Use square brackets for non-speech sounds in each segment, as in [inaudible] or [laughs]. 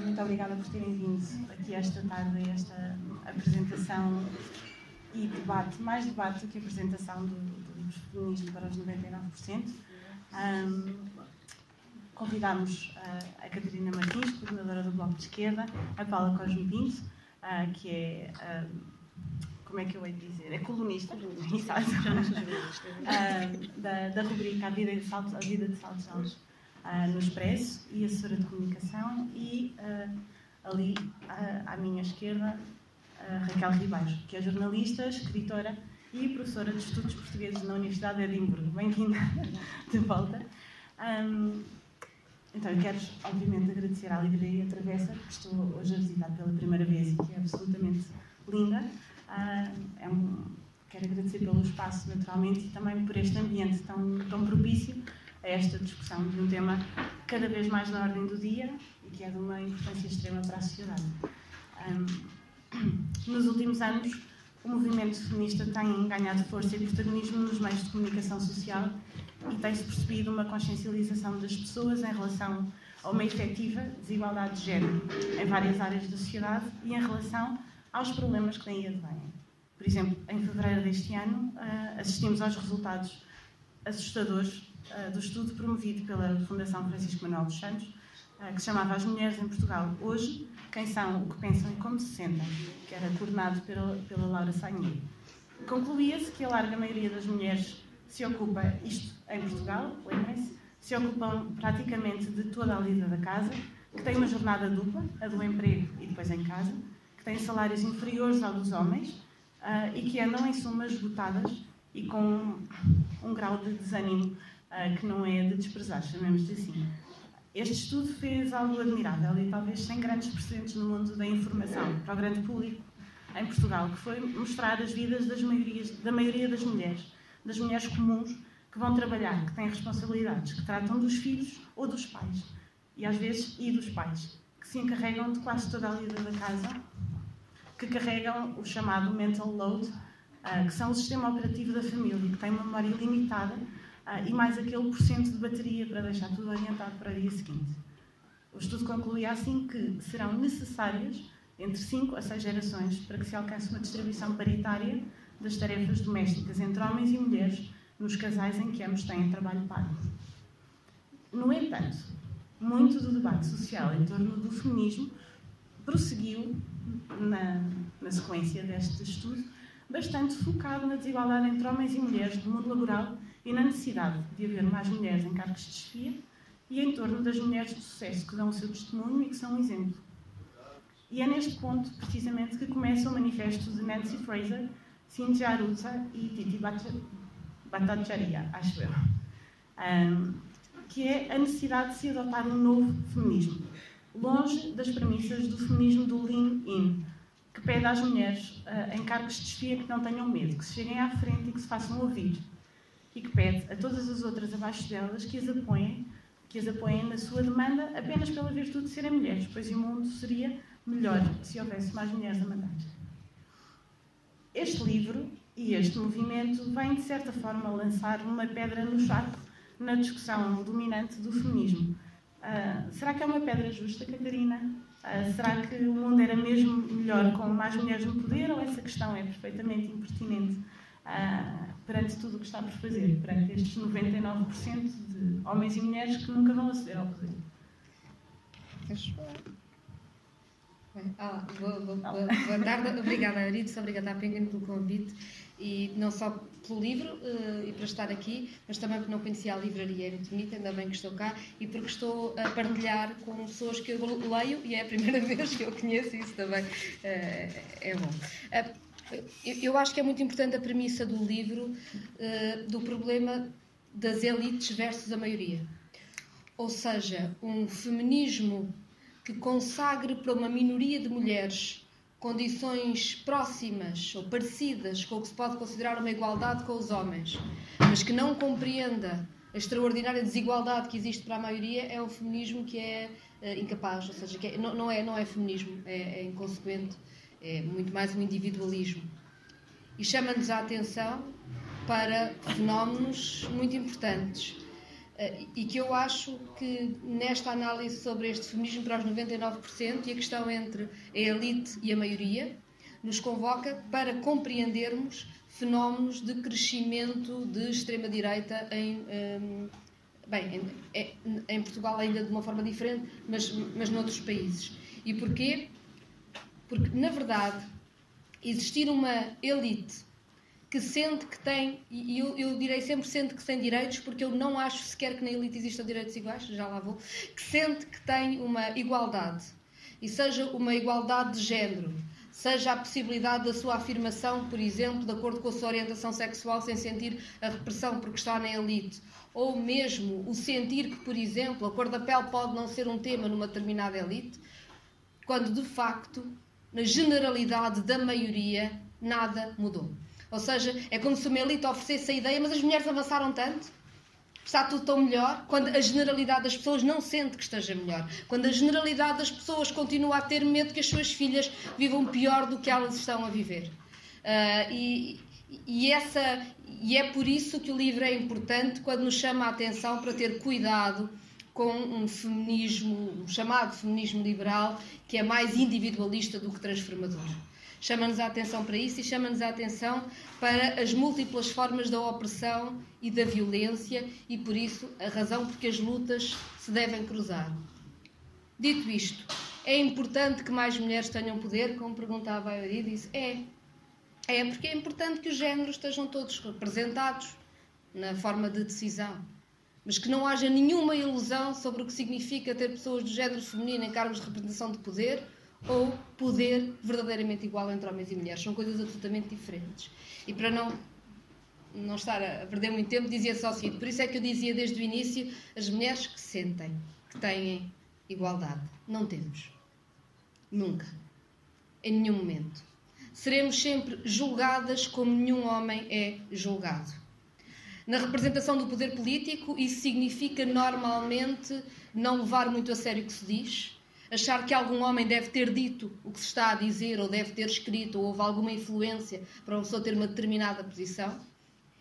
muito obrigada por terem vindo aqui esta tarde a esta apresentação e debate, mais debate do que apresentação do, do livro Feminismo para os 99%. Um, convidámos uh, a Catarina Martins, coordenadora do Bloco de Esquerda, a Paula Cosme Pinto, uh, que é, uh, como é que eu hei de dizer, é colunista, exato, da, da rubrica A Vida de Saltos, a Vida de Saltos Altos no Expresso e assessora de comunicação e ali à minha esquerda Raquel Ribeiro, que é jornalista, escritora e professora de Estudos Portugueses na Universidade de Edimburgo. Bem-vinda de volta. Um, então, eu quero, obviamente, agradecer à Livraria Travessa, que estou hoje a visitar pela primeira vez e que é absolutamente linda. Uh, é um, quero agradecer pelo espaço, naturalmente, e também por este ambiente tão, tão propício a esta discussão de um tema cada vez mais na ordem do dia e que é de uma importância extrema para a sociedade. Um, [clears throat] nos últimos anos, o movimento feminista tem ganhado força e protagonismo nos meios de comunicação social e tem-se percebido uma consciencialização das pessoas em relação a uma efetiva desigualdade de género em várias áreas da sociedade e em relação aos problemas que daí advêm. Por exemplo, em fevereiro deste ano, ah, assistimos aos resultados assustadores do estudo promovido pela Fundação Francisco Manuel dos Santos, ah, que se chamava As Mulheres em Portugal Hoje, quem são, o que pensam e como se sentem, que era coordenado pela, pela Laura Sagnier. Concluía-se que a larga maioria das mulheres se ocupa, isto em Portugal, lembrem-se, se ocupam praticamente de toda a vida da casa, que têm uma jornada dupla, a do emprego e depois em casa, que têm salários inferiores aos dos homens uh, e que andam em suma esgotadas e com um, um grau de desânimo uh, que não é de desprezar, chamemos-lhe assim. Este estudo fez algo admirável e talvez sem grandes precedentes no mundo da informação para o grande público em Portugal, que foi mostrar as vidas das maiorias, da maioria das mulheres, das mulheres comuns que vão trabalhar, que têm responsabilidades, que tratam dos filhos ou dos pais, e às vezes e dos pais, que se encarregam de quase toda a vida da casa, que carregam o chamado mental load, uh, que são o sistema operativo da família, que tem uma memória limitada uh, e mais aquele porcento de bateria para deixar tudo orientado para o dia seguinte. O estudo concluía assim que serão necessárias entre 5 a 6 gerações para que se alcance uma distribuição paritária das tarefas domésticas entre homens e mulheres nos casais em que ambos têm trabalho pago. No entanto, muito do debate social em torno do feminismo prosseguiu na, na sequência deste estudo, bastante focado na desigualdade entre homens e mulheres do mundo laboral e na necessidade de haver mais mulheres em cargos de chefia e em torno das mulheres de sucesso que dão o seu testemunho e que são um exemplo. E é neste ponto, precisamente, que começa o manifesto de Nancy Fraser, Cynthia Arusa e Titi Bhattacharya, acho eu, um, que é a necessidade de se adotar um novo feminismo, longe das premissas do feminismo do lean-in, que pede às mulheres uh, em cargos de chefia que não tenham medo, que se cheguem à frente e que se façam ouvir e que pede a todas as outras abaixo delas que as apoiem, que as apoiem na sua demanda apenas pela virtude de serem mulheres, pois o mundo seria melhor se houvesse mais mulheres a mandar. Este livro e este movimento vem, de certa forma, lançar uma pedra no saco na discussão dominante do feminismo. Uh, será que é uma pedra justa, Catarina? Uh, será que o mundo era mesmo melhor com mais mulheres no poder ou essa questão é perfeitamente impertinente? Uh, perante tudo o que está por fazer, perante estes 99% de homens e mulheres que nunca vão aceder ao poder. Ah, boa, boa, boa, boa tarde, obrigada Arides, obrigada à Penguin pelo convite e não só pelo livro uh, e para estar aqui, mas também porque não conhecia a livraria, é muito bonita, ainda bem que estou cá e porque estou a partilhar com pessoas que eu leio e é a primeira [laughs] vez que eu conheço, isso também uh, é bom. Uh, eu acho que é muito importante a premissa do livro uh, do problema das elites versus a maioria. Ou seja, um feminismo que consagre para uma minoria de mulheres condições próximas ou parecidas com o que se pode considerar uma igualdade com os homens, mas que não compreenda a extraordinária desigualdade que existe para a maioria, é um feminismo que é uh, incapaz, ou seja, é, não, não, é, não é feminismo, é, é inconsequente é muito mais um individualismo. E chama-nos a atenção para fenómenos muito importantes. Uh, e que eu acho que nesta análise sobre este feminismo para os 99% e a questão entre a elite e a maioria, nos convoca para compreendermos fenómenos de crescimento de extrema-direita em, um, bem, em, em, Portugal ainda de uma forma diferente, mas, mas noutros países. E porquê? Porque, na verdade, existir uma elite que sente que tem, e eu, eu, direi sempre sente que tem direitos, porque eu não acho sequer que na elite existam direitos iguais, já lá vou, que sente que tem uma igualdade, e seja uma igualdade de género, seja a possibilidade da sua afirmação, por exemplo, de acordo com a sua orientação sexual, sem sentir a repressão porque está na elite, ou mesmo o sentir que, por exemplo, a cor da pele pode não ser um tema numa determinada elite, quando de facto, na generalidade da maioria, nada mudou. Ou seja, é como se uma elite oferecesse a ideia, mas as mulheres avançaram tanto, está tudo tão melhor, quando a generalidade das pessoas não sente que esteja melhor, quando a generalidade das pessoas continua a ter medo que as suas filhas vivam pior do que elas estão a viver. Uh, e, e, essa, e é por isso que o livro é importante quando nos chama a atenção para ter cuidado com um feminismo, um chamado feminismo liberal, que é mais individualista do que transformador chama-nos a atenção para isso e chama-nos a atenção para as múltiplas formas da opressão e da violência e por isso a razão porque as lutas se devem cruzar. Dito isto, é importante que mais mulheres tenham poder, como perguntava a Eurídice? É. É porque é importante que os géneros estejam todos representados na forma de decisão. Mas que não haja nenhuma ilusão sobre o que significa ter pessoas do género feminino em cargos de representação de poder ou poder verdadeiramente igual entre homens e mulheres. São coisas absolutamente diferentes. E para não, não estar a perder muito tempo, dizia só o seguinte: por isso é que eu dizia desde o início: as mulheres que sentem que têm igualdade. Não temos. Nunca. Em nenhum momento. Seremos sempre julgadas como nenhum homem é julgado. Na representação do poder político, isso significa normalmente não levar muito a sério o que se diz, achar que algum homem deve ter dito o que se está a dizer, ou deve ter escrito, ou houve alguma influência para uma pessoa ter uma determinada posição,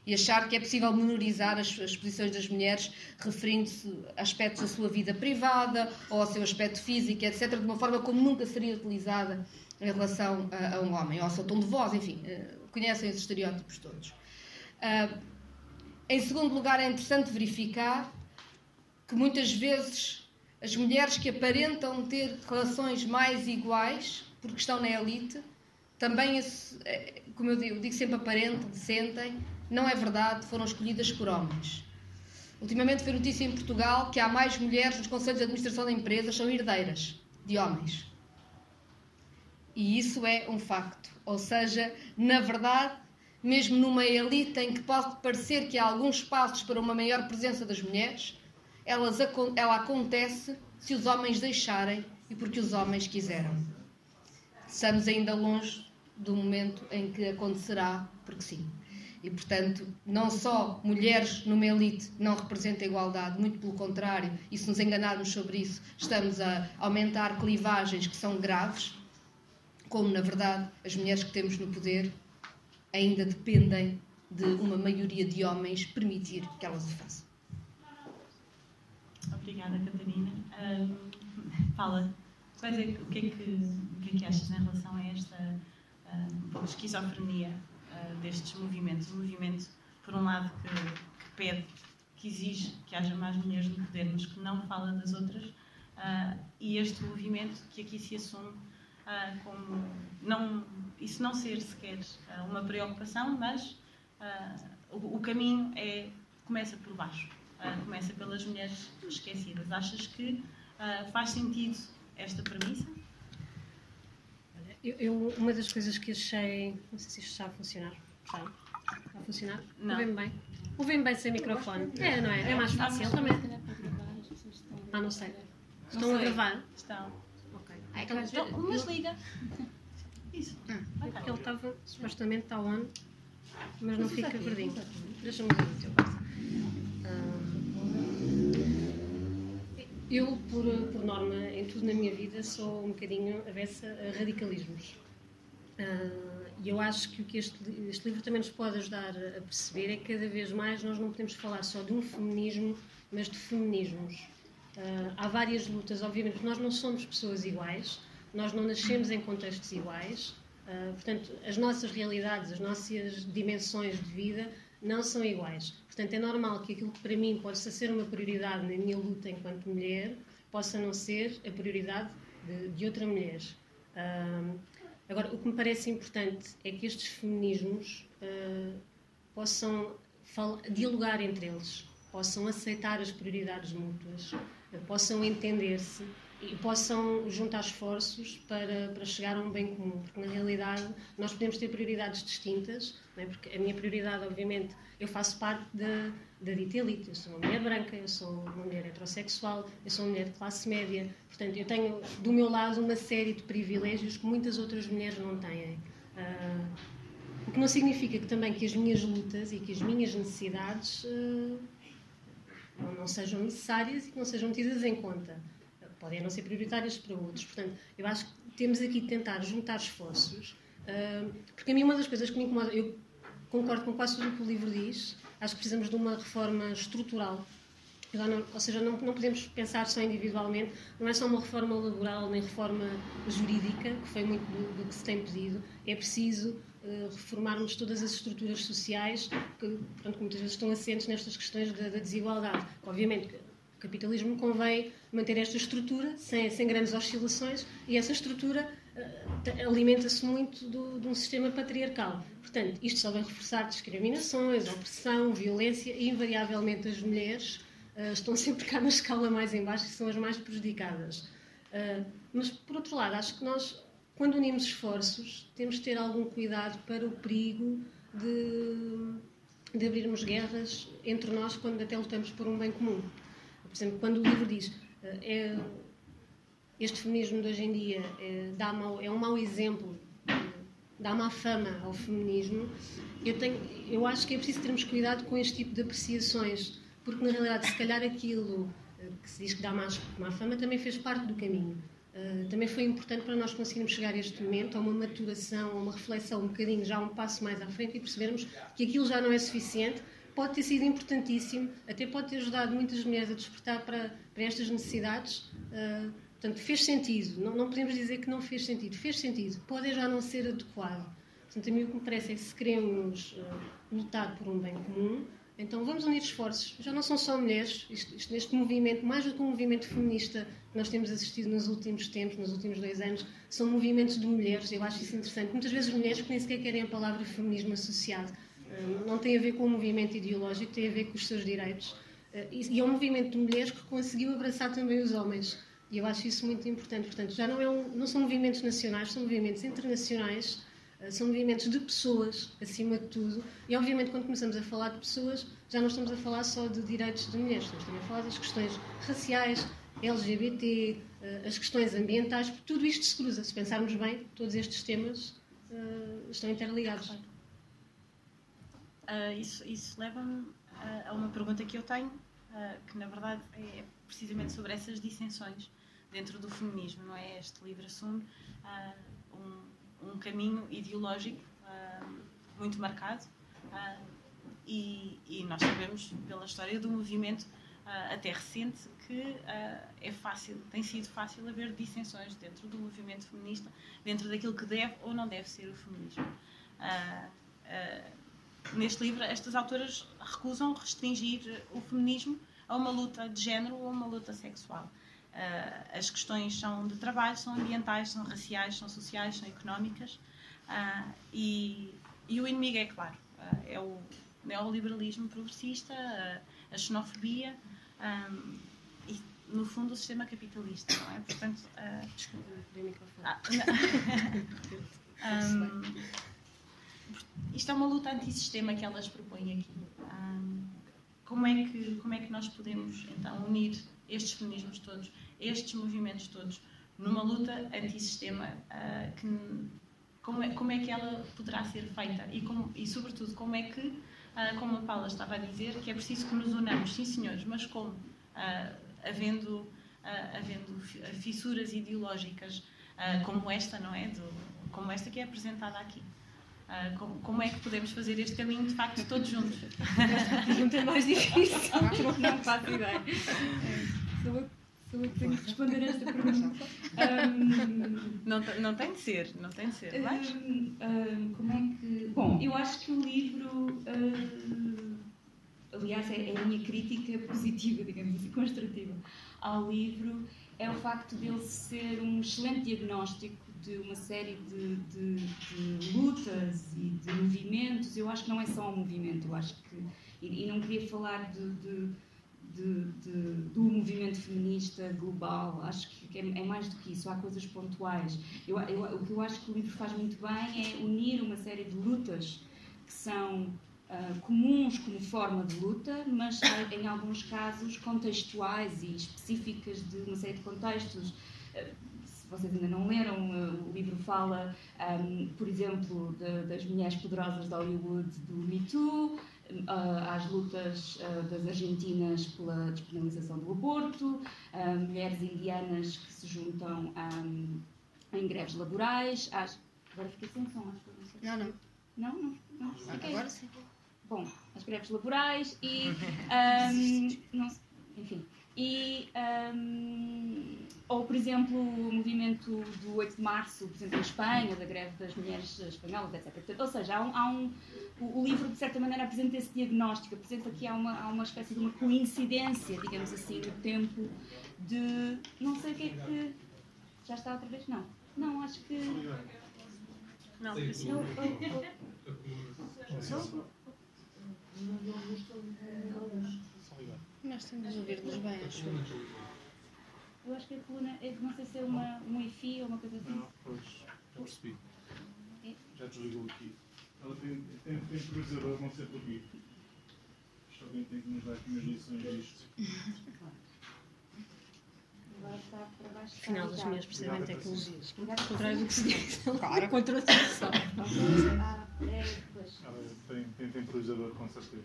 e achar que é possível menorizar as, as posições das mulheres referindo-se a aspectos da sua vida privada ou ao seu aspecto físico, etc., de uma forma como nunca seria utilizada em relação a, a um homem, ou ao seu tom de voz, enfim, uh, conhecem esses estereótipos todos. Uh, em segundo lugar, é interessante verificar que muitas vezes as mulheres que aparentam ter relações mais iguais, porque estão na elite, também, é, como eu digo, digo sempre aparentam, sentem, não é verdade, foram escolhidas por homens. Ultimamente foi notícia em Portugal que há mais mulheres nos conselhos de administração de empresas são herdeiras de homens. E isso é um facto. Ou seja, na verdade, mesmo numa elite em que pode parecer que há alguns espaços para uma maior presença das mulheres, elas, ela acontece se os homens deixarem e porque os homens quiseram. Estamos ainda longe do momento em que acontecerá, porque sim. E, portanto, não só mulheres numa elite não representam igualdade, muito pelo contrário, e se nos enganarmos sobre isso, estamos a aumentar clivagens que são graves, como, na verdade, as mulheres que temos no poder ainda dependem de uma maioria de homens permitir que elas o façam. Obrigada, Catarina. Um, fala, vai dizer o que, é que, o que é que achas em relação a esta um, esquizofrenia uh, destes movimentos? Um movimento, por um lado, que, que, pede, que exige que haja mais mulheres no poder, mas que não fala das outras, uh, e este movimento que aqui se assume uh, como não, isso não ser sequer uma preocupação, mas o, o caminho é, começa por baixo uh, começa pelas mulheres esquecidas. Achas que uh, faz sentido esta premissa? Eu, eu, uma das coisas que achei. Não sei se isto está a funcionar. Está, está a funcionar? Não. Ouvem bem? Ouvem bem sem microfone? É, não é? É mais fácil também. Ah, não sei. Estão a gravar? Estão. Ok. então, então, mas liga. Isso. Ah, é porque ele estava, supostamente está on, mas não fica verdinho. Deixa-me ver o teu Eu, por, por norma, em tudo na minha vida, sou um bocadinho avessa a radicalismos. E eu acho que o que este, este, livro também nos pode ajudar a perceber é que cada vez mais nós não podemos falar só de um feminismo, mas de feminismos. Há várias lutas, obviamente, porque nós não somos pessoas iguais, nós não nascemos em contextos iguais, uh, portanto, as nossas realidades, as nossas dimensões de vida não são iguais. Portanto, é normal que aquilo que para mim pode ser uma prioridade na minha luta enquanto mulher, possa não ser a prioridade de, de outra mulher. Uh, agora, o que me parece importante é que estes feminismos possam dialogar entre eles, possam aceitar as prioridades mútuas, possam entender-se e possam juntar esforços para, para chegar a um bem comum, porque na realidade nós podemos ter prioridades distintas, é? porque a minha prioridade, obviamente, eu faço parte da, da dita elite, eu sou uma mulher branca, eu sou uma mulher heterossexual, eu sou uma mulher de classe média, portanto, eu tenho do meu lado uma série de privilégios que muitas outras mulheres não têm. Uh, o que não significa que também que as minhas lutas e que as minhas necessidades uh, não, não sejam necessárias e que não sejam tidas em conta. Podem não ser prioritárias para outros. Portanto, eu acho que temos aqui de tentar juntar esforços, uh, porque a mim uma das coisas que me incomoda, eu concordo com quase tudo o que o livro diz, acho que precisamos de uma reforma estrutural não, ou seja, não, não, podemos pensar só individualmente, não é só uma reforma laboral nem reforma jurídica, que foi muito do, do que se tem pedido, é preciso uh, reformarmos todas as estruturas sociais que, pronto, muitas vezes estão assentes nestas questões da, da desigualdade. Obviamente, o capitalismo convém manter esta estrutura sem, sem grandes oscilações e essa estrutura uh, alimenta-se muito do, de um sistema patriarcal. Portanto, isto só vem reforçar discriminações, opressão, violência e, invariavelmente, as mulheres uh, estão sempre cá na escala mais em baixo e são as mais prejudicadas. Uh, mas, por outro lado, acho que nós, quando unimos esforços, temos de ter algum cuidado para o perigo de, de abrirmos guerras entre nós quando até lutamos por um bem comum. Por exemplo, quando o livro diz uh, é, este feminismo de hoje em dia é, dá mau, é um mau exemplo, dá má fama ao feminismo, eu, tenho, eu acho que é preciso termos cuidado com este tipo de apreciações porque na realidade, se calhar aquilo eh, que se diz que dá mais, má fama também fez parte do caminho. Uh, também foi importante para nós conseguirmos chegar a este momento, a uma maturação, a uma reflexão um bocadinho, já um passo mais à frente e percebermos que aquilo já não é suficiente. Pode ter sido importantíssimo, até pode ter ajudado muitas mulheres a despertar para, para estas necessidades. Uh, portanto, fez sentido. Não, não, podemos dizer que não fez sentido. Fez sentido. Pode já não ser adequado. Portanto, a mim o que me parece é que se queremos uh, lutar por um bem comum, então vamos unir esforços. Já não são só mulheres, isto, isto, neste movimento, mais do que um movimento feminista que nós temos assistido nos últimos tempos, nos últimos dois anos, são movimentos de mulheres, eu acho isso interessante. Muitas vezes mulheres que nem sequer querem a palavra feminismo associado. Não tem a ver com o movimento ideológico, tem a ver com os seus direitos. Hum, e é um movimento de mulheres que conseguiu abraçar também os homens. E eu acho isso muito importante. Portanto, já não, é um, não são movimentos nacionais, são movimentos internacionais eh, são movimentos de pessoas, acima de tudo, e obviamente quando começamos a falar de pessoas, já não estamos a falar só de direitos de mulheres, estamos também a falar das questões raciais, LGBT, eh, as questões ambientais, tudo isto se cruza. Se pensarmos bem, todos estes temas estão interligados. Uh, isso isso leva-me a uma pergunta que eu tenho, uh, que na verdade é precisamente sobre essas dissensões dentro do feminismo, não é? Este livro assume um um caminho ideológico uh, muito marcado uh, e, e, nós sabemos pela história do movimento uh, até recente que é fácil, tem sido fácil haver dissensões dentro do movimento feminista, dentro daquilo que deve ou não deve ser o feminismo. Neste livro, estas autoras recusam restringir o feminismo a uma luta de género ou a uma luta sexual. Uh, as questões são de trabalho, são ambientais, são raciais, são sociais, são económicas. Uh, e, e, o inimigo é claro, uh, é o neoliberalismo progressista, a xenofobia um, e, no fundo, o sistema capitalista, não é? Portanto, Desculpa, microfone. um, [laughs] isto é uma luta antissistema que elas propõem aqui. Como, é que, como é que nós podemos, então, unir estes feminismos todos, estes movimentos todos, numa luta antissistema, uh, que, como, é, como é que ela poderá ser feita e, como, e sobretudo, como é que, uh, como a Paula estava a dizer, que é preciso que nos unamos, sim senhores, mas como? Uh, havendo, havendo fissuras ideológicas como esta, não é? Do, como esta que é apresentada aqui. Uh, como, como, é que podemos fazer este caminho de facto todos juntos? [laughs] Esta pergunta é mais difícil, [laughs] não faço ideia. Sou eu, sou eu que tenho que responder esta [laughs] pergunta. Um, não, não tem de ser, não tem de ser. Um, um, como é que. Bom, eu acho que o livro. aliás, é, é a minha crítica positiva, digamos assim, construtiva ao livro, é o facto dele ser um excelente diagnóstico de uma série de, de, de, lutas e de movimentos. Eu acho que não é só um movimento, eu acho que. E, e não queria falar de, do movimento feminista global, acho que é, é, mais do que isso, há coisas pontuais. Eu, eu, o que eu acho que o livro faz muito bem é unir uma série de lutas que são uh, comuns como forma de luta, mas em alguns casos contextuais e específicas de uma série de contextos. Uh, vocês ainda não leram, eh, o livro fala, um, por exemplo, de, das mulheres poderosas de Hollywood do Me Too, uh, às lutas uh, das argentinas pela despenalização do aborto, mulheres indianas que se juntam um, em greves laborais, às... Agora fiquei sem som, acho que não Não, não. Não, não. não. Agora sim. Bom, as greves laborais e... Um, [laughs] não, enfim e, um, ou, por exemplo, o movimento do 8 de março, por exemplo, em Espanha, da greve das mulheres espanholas, etc. ou seja, há um, há um, o, livro, de certa maneira, apresenta esse diagnóstico, apresenta que há uma, há uma espécie de uma coincidência, digamos assim, no tempo de. Não sei o que é que. Já está outra vez? Não. Não, acho que. Não, eu, eu, eu, nós temos de ouvir-nos bem, acho eu. Acho que a coluna, é, não sei se é uma, um EFI ou uma coisa assim. Não, pois, já percebi. É? Já desligou aqui. Ela tem, tem, tem priorizador, não sei porquê. Isto alguém tem que nos dar aqui umas lições disto. Agora está para baixo. Afinal, as minhas percebem tecnologias. Ao contrário do que se diz. [laughs] Claro. Contra a solução. Ah, é, depois. Tem, tem temporizador, com certeza.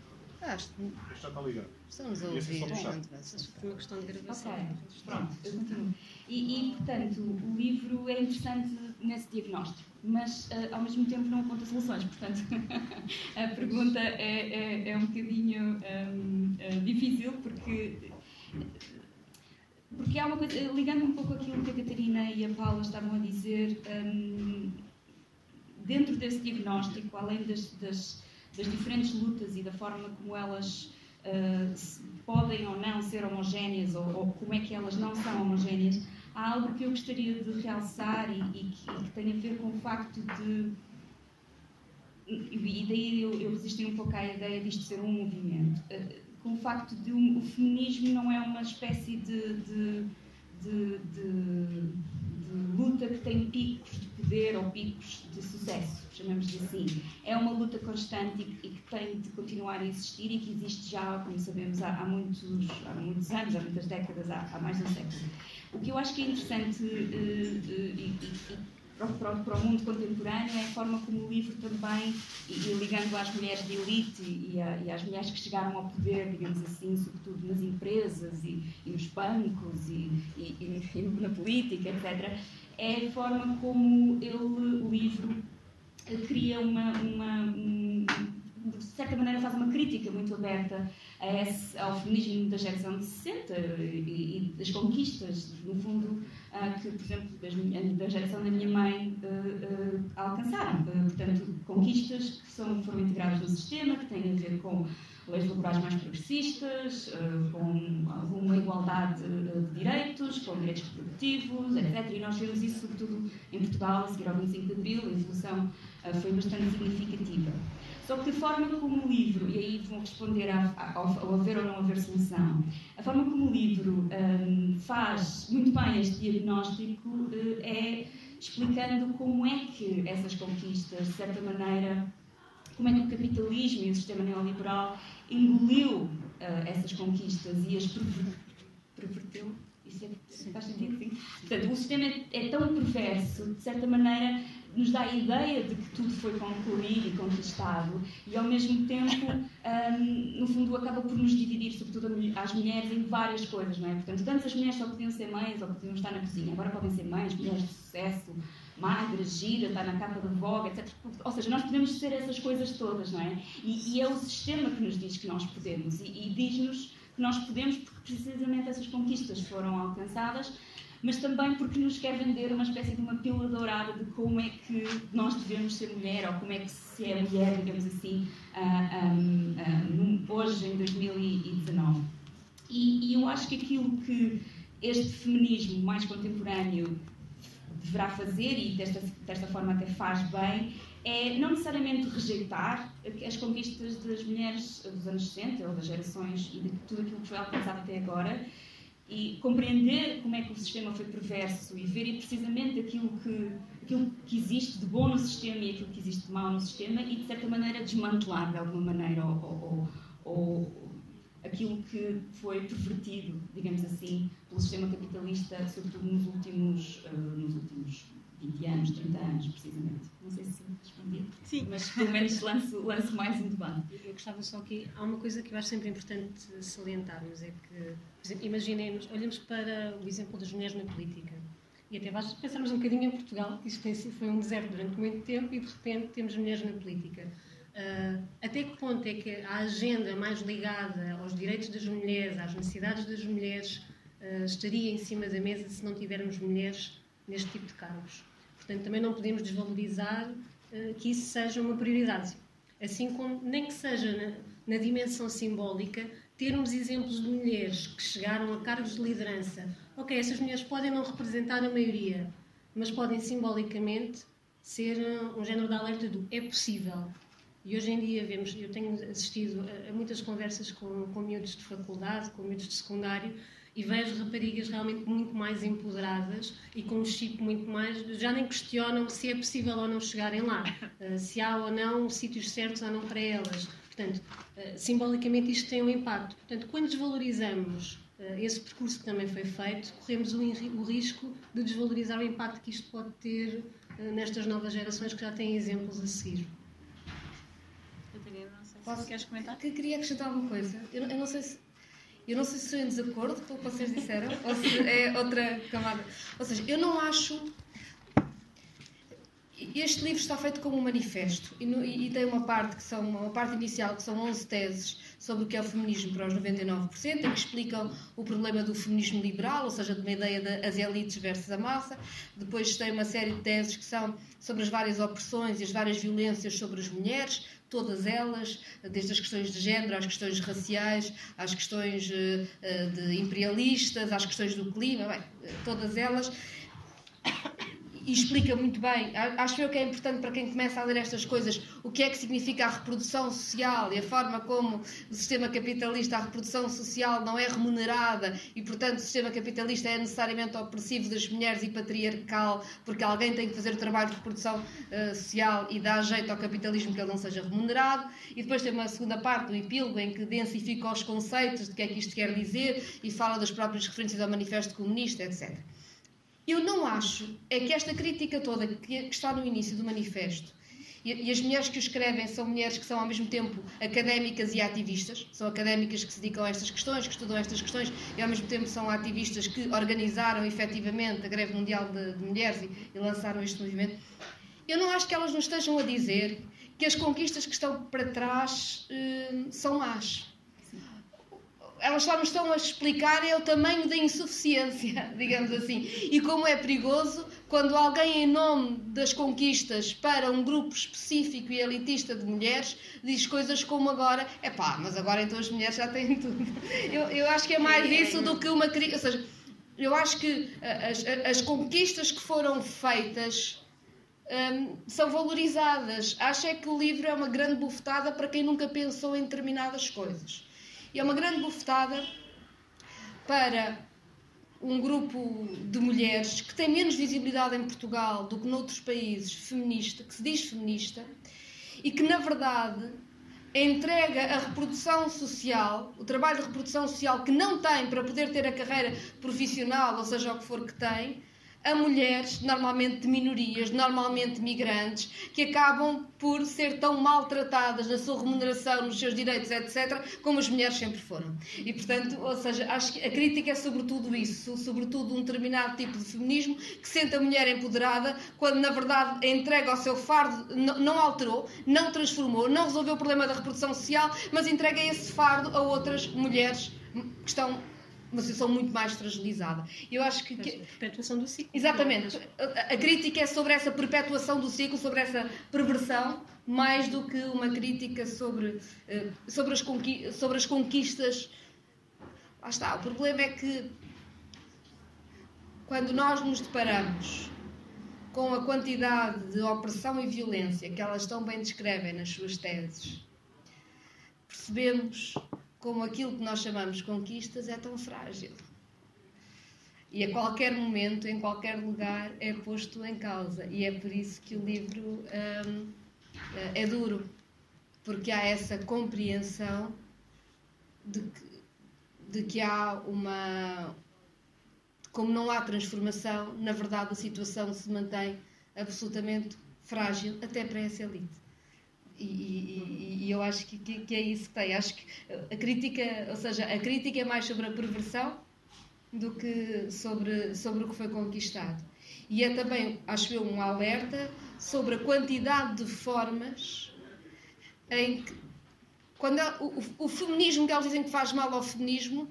Este já está ligado. Estamos a ouvir enquanto Foi uma questão de gravação. Pronto, eu continuo. E, e, portanto, o livro é interessante nesse diagnóstico, mas uh, ao mesmo tempo não aponta soluções. Portanto, [laughs] a pergunta é, é, é um bocadinho um, uh, eh, difícil, porque. Porque há uma coisa, ligando um pouco aquilo que a Catarina e a Paula estavam a dizer, um, dentro desse diagnóstico, além das, das das diferentes lutas e da forma como elas uh, podem ou não ser homogéneas ou, ou, como é que elas não são homogéneas, há algo que eu gostaria de realçar e, e, que, e que, tem a ver com o facto de. E daí eu, eu resisti um pouco à ideia disto ser um movimento. Uh, com o facto de um, o feminismo não é uma espécie de, de, de, de luta que tem picos poder ou picos de sucesso, chamamos-lhe assim. É uma luta constante e que tem de continuar a existir e que existe já, como sabemos, há, há muitos, há muitos anos, há muitas décadas, há, há, mais de um século. O que eu acho que é interessante uh, uh, e, e para, para, para, o mundo contemporâneo é a forma como o livro também, e, e ligando às mulheres de elite e, a, e, às mulheres que chegaram ao poder, digamos assim, sobretudo nas empresas e, e nos bancos e, na política, etc., é a forma como ele, o livro cria uma, uma um, de certa maneira faz uma crítica muito aberta a esse, ao feminismo da geração de 60 e, e das conquistas, no fundo, uh, que, por exemplo, da geração da minha mãe uh, uh, alcançaram. portanto, conquistas que são, foram integradas no sistema, que têm a ver com leis laborais mais progressistas, com alguma igualdade de direitos, com direitos reprodutivos, etc. E nós vemos isso, sobretudo, em Portugal, a seguir ao 25 de Abril, a evolução foi bastante significativa. Só que a forma como o livro, e aí vão responder ao, haver ou não haver solução, a forma como o livro um, faz muito bem este diagnóstico é explicando como é que essas conquistas, de certa maneira, como é que o capitalismo e o sistema neoliberal engoliu uh, essas conquistas e as perverteu. Isso é, faz sentido? Sim. Portanto, o sistema é, tão perverso, de certa maneira, nos dá a ideia de que tudo foi concluído e conquistado e, ao mesmo tempo, um, no fundo, acaba por nos dividir, sobretudo as mulheres, em várias coisas, não é? Portanto, tanto as mulheres só podiam ser mães ou podiam estar na cozinha, agora podem ser mães, mulheres de sucesso, magra, gira, está na capa da Vogue, etc. Ou seja, nós podemos ser essas coisas todas, não é? E, e é o sistema que nos diz que nós podemos e, e diz-nos que nós podemos porque precisamente essas conquistas foram alcançadas, mas também porque nos quer vender uma espécie de uma pílula dourada de como é que nós devemos ser mulher ou como é que se é mulher, digamos assim, uh, um, um, hoje em 2019. E, e eu acho que aquilo que este feminismo mais contemporâneo deverá fazer, e desta, desta forma até faz bem, é não necessariamente rejeitar as conquistas das mulheres dos anos 60 ou das gerações e de tudo aquilo que foi alcançado até agora e compreender como é que o sistema foi perverso e ver precisamente aquilo que, aquilo que existe de bom no sistema e aquilo que existe de mau no sistema e, de certa maneira, desmantelar de alguma maneira ou, ou, ou aquilo que foi pervertido, digamos assim, pelo sistema capitalista, sobretudo nos últimos, uh, nos últimos 20 anos, 30 anos, precisamente. Não sei se respondi, Sim. mas pelo menos lanço, lanço mais um debate. Eu gostava só que há uma coisa que eu acho sempre importante salientarmos, é que, por exemplo, imaginemos, olhamos para o exemplo das mulheres na política. E até basta pensarmos um bocadinho em Portugal, que isto foi um deserto durante muito tempo e de repente temos mulheres na política. Uh, até que ponto é que a agenda mais ligada aos direitos das mulheres, às necessidades das mulheres, uh, estaria em cima da mesa se não tivermos mulheres neste tipo de cargos? Portanto, também não podemos desvalorizar uh, que isso seja uma prioridade. Assim como, nem que seja na, na dimensão simbólica, termos exemplos de mulheres que chegaram a cargos de liderança. Ok, essas mulheres podem não representar a maioria, mas podem simbolicamente ser um género de alerta do é possível, e hoje em dia vemos, eu tenho assistido a, a muitas conversas com, com miúdos de faculdade, com miúdos de secundário, e vejo raparigas realmente muito mais empoderadas e com um chip muito mais. já nem questionam se é possível ou não chegarem lá, uh, [laughs] se há ou não sítios certos ou não para elas. Portanto, uh, simbolicamente isto tem um impacto. Portanto, quando desvalorizamos uh, esse percurso que também foi feito, corremos o, risco de desvalorizar o impacto que isto pode ter nestas novas gerações que já têm exemplos a seguir. Posso? Queres comentar? Que queria acrescentar uma coisa. Eu, eu, não sei se. Eu não sei se sou em desacordo com o que vocês disseram [laughs] ou se é outra camada. Ou seja, eu não acho este livro está feito como um manifesto e, no, e, tem uma parte que são uma parte inicial que são 11 teses sobre o que é o feminismo para os 99%, em que explicam o problema do feminismo liberal, ou seja, de uma ideia das elites versus a massa. Depois tem uma série de teses que são sobre as várias opressões e as várias violências sobre as mulheres, todas elas, desde as questões de género às questões raciais, às questões eh, eh, imperialistas, às questões do clima, bem, todas elas e explica muito bem. Acho eu que é importante para quem começa a ler estas coisas o que é que significa a reprodução social e a forma como o sistema capitalista, a reprodução social não é remunerada e, portanto, o sistema capitalista é necessariamente opressivo das mulheres e patriarcal porque alguém tem que fazer o trabalho de reprodução uh, social e dá jeito ao capitalismo que ele não seja remunerado. E depois tem uma segunda parte do epílogo em que densifica os conceitos de que é que isto quer dizer e fala das próprias referências ao Manifesto Comunista, etc. Eu não acho é que esta crítica toda que está no início do manifesto e, as mulheres que o escrevem são mulheres que são ao mesmo tempo académicas e ativistas, são académicas que se dedicam a estas questões, que estudam estas questões e ao mesmo tempo são ativistas que organizaram efetivamente a greve mundial de, de mulheres e, e, lançaram este movimento. Eu não acho que elas nos estejam a dizer que as conquistas que estão para trás eh, são más elas só nos estão a explicar é o tamanho da insuficiência, [laughs] digamos assim, e como é perigoso quando alguém, em nome das conquistas para um grupo específico e elitista de mulheres, diz coisas como agora, é pá, mas agora então as mulheres já têm tudo. Eu, eu acho que é mais isso do que uma crítica. Ou seja, eu acho que as, as conquistas que foram feitas. Um, são valorizadas. Acho é que o livro é uma grande bufetada para quem nunca pensou em determinadas coisas. E é uma grande bufetada para um grupo de mulheres que tem menos visibilidade em Portugal do que noutros países, feminista, que se diz feminista, e que, na verdade, entrega a reprodução social, o trabalho de reprodução social que não tem para poder ter a carreira profissional, ou seja, o que for que tem, a mulheres, normalmente de minorias, normalmente migrantes, que acabam por ser tão maltratadas na sua remuneração, nos seus direitos, etc., como as mulheres sempre foram. E, portanto, ou seja, acho que a crítica é sobretudo isso, sobretudo um determinado tipo de feminismo que sente a mulher empoderada, quando na verdade entrega ao seu fardo, não alterou, não transformou, não resolveu o problema da reprodução social, mas entrega esse fardo a outras mulheres que estão uma situação muito mais fragilizada. Eu acho que. que... Perpetuação do ciclo. Exatamente. A, a crítica é sobre essa perpetuação do ciclo, sobre essa perversão, mais do que uma crítica sobre, eh, sobre, as, conqui sobre as conquistas. Lá está. O problema é que quando nós nos deparamos com a quantidade de opressão e violência que elas tão bem descrevem nas suas teses, percebemos como aquilo que nós chamamos conquistas é tão frágil. E a qualquer momento, em qualquer lugar, é posto em causa. E é por isso que o livro hum, é duro, porque há essa compreensão de que, de que há uma. Como não há transformação, na verdade a situação se mantém absolutamente frágil até para essa elite. E, e, e, eu acho que, que, que, é isso que tem. Acho que a crítica, ou seja, a crítica é mais sobre a perversão do que sobre, sobre o que foi conquistado. E é também, acho eu, um alerta sobre a quantidade de formas em que, quando o, o, feminismo que eles dizem que faz mal ao feminismo,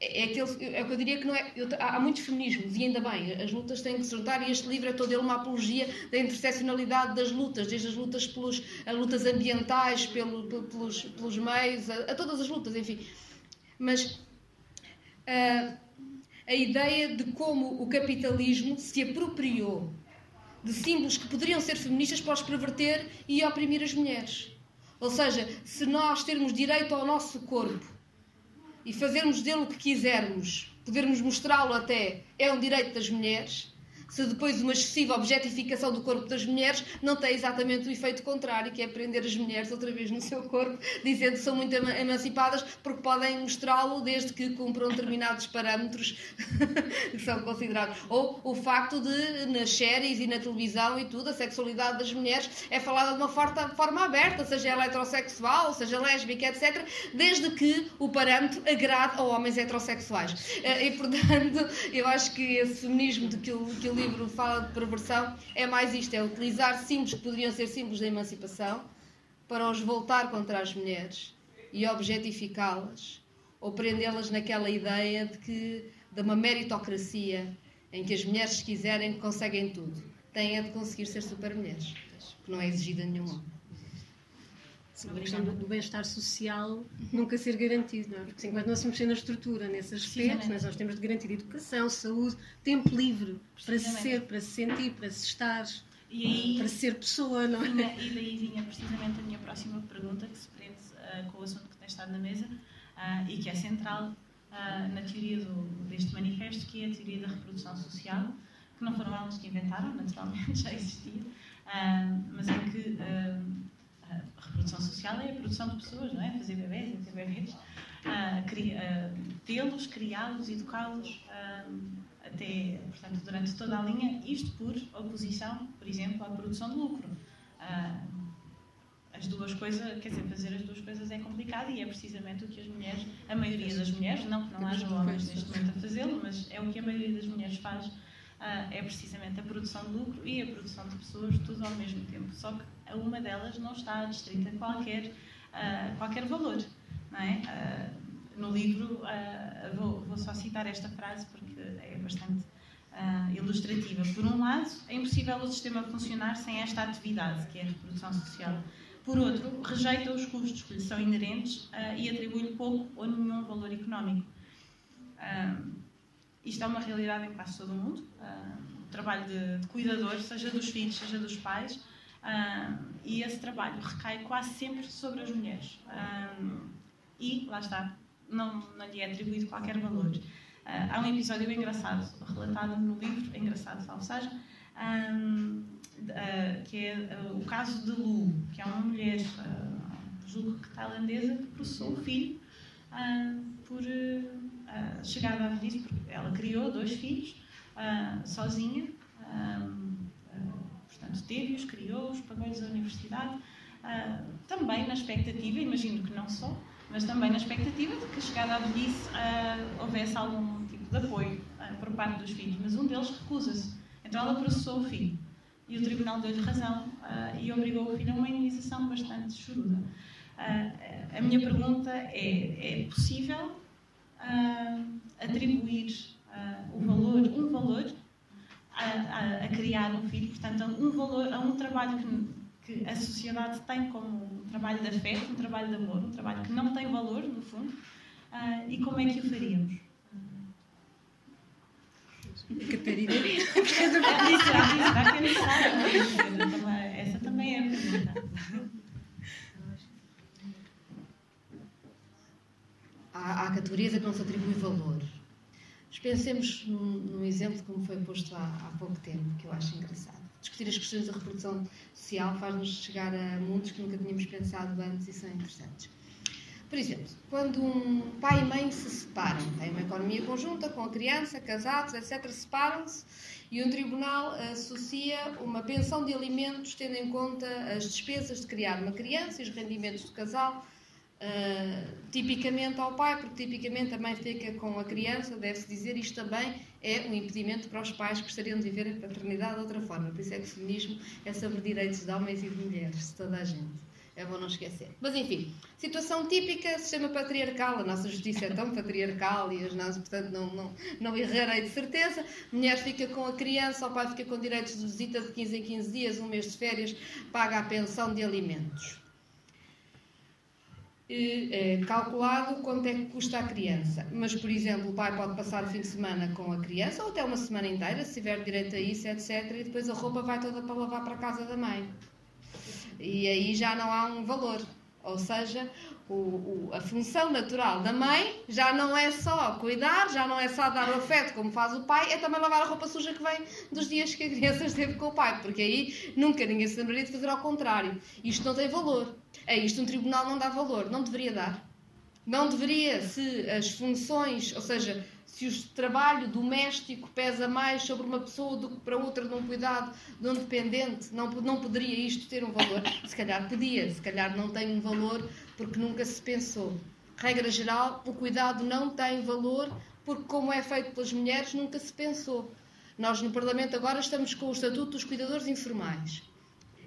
é, aquele, é o que eu diria que não é. Eu, há muitos feminismos e ainda bem, as lutas têm que se juntar e este livro é todo ele uma apologia da interseccionalidade das lutas, desde as lutas pelos as lutas ambientais, pelo, pelos, pelos meios, a, a, todas as lutas, enfim. Mas uh, a ideia de como o capitalismo se apropriou de símbolos que poderiam ser feministas para os perverter e oprimir as mulheres. Ou seja, se nós termos direito ao nosso corpo e fazermos dele o que quisermos, podermos mostrá-lo até, é um direito das mulheres se depois uma excessiva objetificação do corpo das mulheres não tem exatamente o efeito contrário, que é prender as mulheres outra vez no seu corpo, [laughs] dizendo que são muito emancipadas porque podem mostrá-lo desde que cumpram determinados parâmetros [laughs] que são considerados. Ou o facto de, nas séries e na televisão e tudo, a sexualidade das mulheres é falada de uma forma, forma aberta, seja heterossexual, seja lésbica, etc., desde que o parâmetro agrade a homens heterossexuais. Eh, e, portanto, eu acho que esse feminismo de que o livro fala de perversão é mais isto: é utilizar símbolos que poderiam ser símbolos da emancipação para os voltar contra as mulheres e objetificá-las ou prendê-las naquela ideia de que de uma meritocracia em que as mulheres, se quiserem, conseguem tudo. Têm é de conseguir ser super-mulheres, que não é exigida nenhum homem. A questão do, bem-estar social nunca ser garantido, não é? Porque enquanto não se mexer na estrutura, nesse aspecto, nós temos de garantir educação, saúde, tempo livre para se ser, para se sentir, para se estar, aí, para ser pessoa, não é? Vinha, e daí vinha precisamente a minha próxima pergunta, que se prende uh, com o assunto que tem estado na mesa uh, e que é central uh, na teoria do, deste manifesto, que é a teoria da reprodução social, que não foram elas que inventaram, naturalmente, [laughs] já existia, mas em que a reprodução social é a produção de pessoas, não é? Fazer bebês, ter bebês, tê-los, criá-los, educá-los uh, até, portanto, durante toda a linha, isto por oposição, por exemplo, à produção de lucro. Uh, as duas coisas, quer dizer, fazer as duas coisas é complicado e é precisamente o que as mulheres, a maioria das mulheres, não que não haja homens neste momento a fazê-lo, mas é o que a maioria das mulheres faz, uh, é precisamente a produção de lucro e a produção de pessoas, tudo ao mesmo tempo. Só que uma delas não está adstrita a qualquer, uh, qualquer valor. Não é? Uh, no livro, uh, vou, vou, só citar esta frase porque é bastante ilustrativa. Por um lado, é impossível o sistema funcionar sem esta atividade, que é a reprodução social. Por outro, rejeita os custos que lhe são inerentes e atribui-lhe pouco ou nenhum valor económico. isto é uma realidade em quase todo o mundo. o trabalho de, de cuidador, seja dos filhos, seja dos pais, e esse trabalho recai quase sempre sobre as mulheres. e, lá está, não, não lhe é atribuído qualquer valor. Uh, há um episódio engraçado, relatado no livro, engraçado, salvo seja, uh, que é uh, o caso de Lu, que é uma mulher, julgo que tailandesa, que processou o filho por chegar à velhice, porque ela criou dois filhos, uh, sozinha. Uh, portanto, teve-os, criou-os, pagou-lhes a universidade. também na expectativa, imagino que não só, mas também na expectativa de que, chegada à velhice, houvesse algum tipo de apoio por parte dos filhos. Mas um deles recusa-se. Então ela processou o filho e o tribunal deu-lhe razão e obrigou o filho a uma indenização bastante choruda. A minha pergunta é: é possível atribuir o valor, um valor, a, a, a, criar um filho, portanto, um valor, a um trabalho que, que, a sociedade tem como um trabalho de afeto, um trabalho de amor, um trabalho que não tem valor, no fundo, e como é que o faríamos? Catarina. [laughs] Essa também é a pergunta. Há, há categorias a que não se atribui valor. Pensemos num, num exemplo como foi posto há, há pouco tempo, que eu acho engraçado. Discutir as questões da reprodução social faz-nos chegar a mundos que nunca tínhamos pensado antes e são interessantes. Por exemplo, quando um pai e mãe se separam, têm uma economia conjunta com a criança, casados, etc., separam-se e um tribunal associa uma pensão de alimentos tendo em conta as despesas de criar uma criança e os rendimentos do casal, uh, tipicamente ao pai, porque tipicamente a mãe fica com a criança, deve-se dizer, isto também é um impedimento para os pais que gostariam de viver a paternidade de outra forma. Por isso é que o feminismo é sobre direitos de homens e de mulheres, de toda a gente. É bom não esquecer. Mas enfim, situação típica, sistema patriarcal, a nossa justiça é tão patriarcal e as nossas, portanto, não, não, não errarei de certeza. Mulher fica com a criança, o pai fica com direitos de visita de 15 em 15 dias, um mês de férias, paga a pensão de alimentos. E, é, calculado quanto é que custa a criança. Mas, por exemplo, o pai pode passar o fim de semana com a criança, ou até uma semana inteira, se tiver direito a isso, etc. E depois a roupa vai toda para lavar para a casa da mãe. E aí já não há um valor. Ou seja, o, o, a função natural da mãe já não é só cuidar, já não é só dar o afeto como faz o pai, é também lavar a roupa suja que vem dos dias que a criança esteve com o pai, porque aí nunca ninguém se lembraria de fazer ao contrário. Isto não tem valor. É isto um tribunal não dá valor, não deveria dar. Não deveria, se as funções, ou seja, se o trabalho doméstico pesa mais sobre uma pessoa do que para outra num cuidado de um dependente, não, não poderia isto ter um valor? Se calhar podia, se calhar não tem um valor porque nunca se pensou. Regra geral, o cuidado não tem valor porque, como é feito pelas mulheres, nunca se pensou. Nós no Parlamento agora estamos com o Estatuto dos Cuidadores Informais.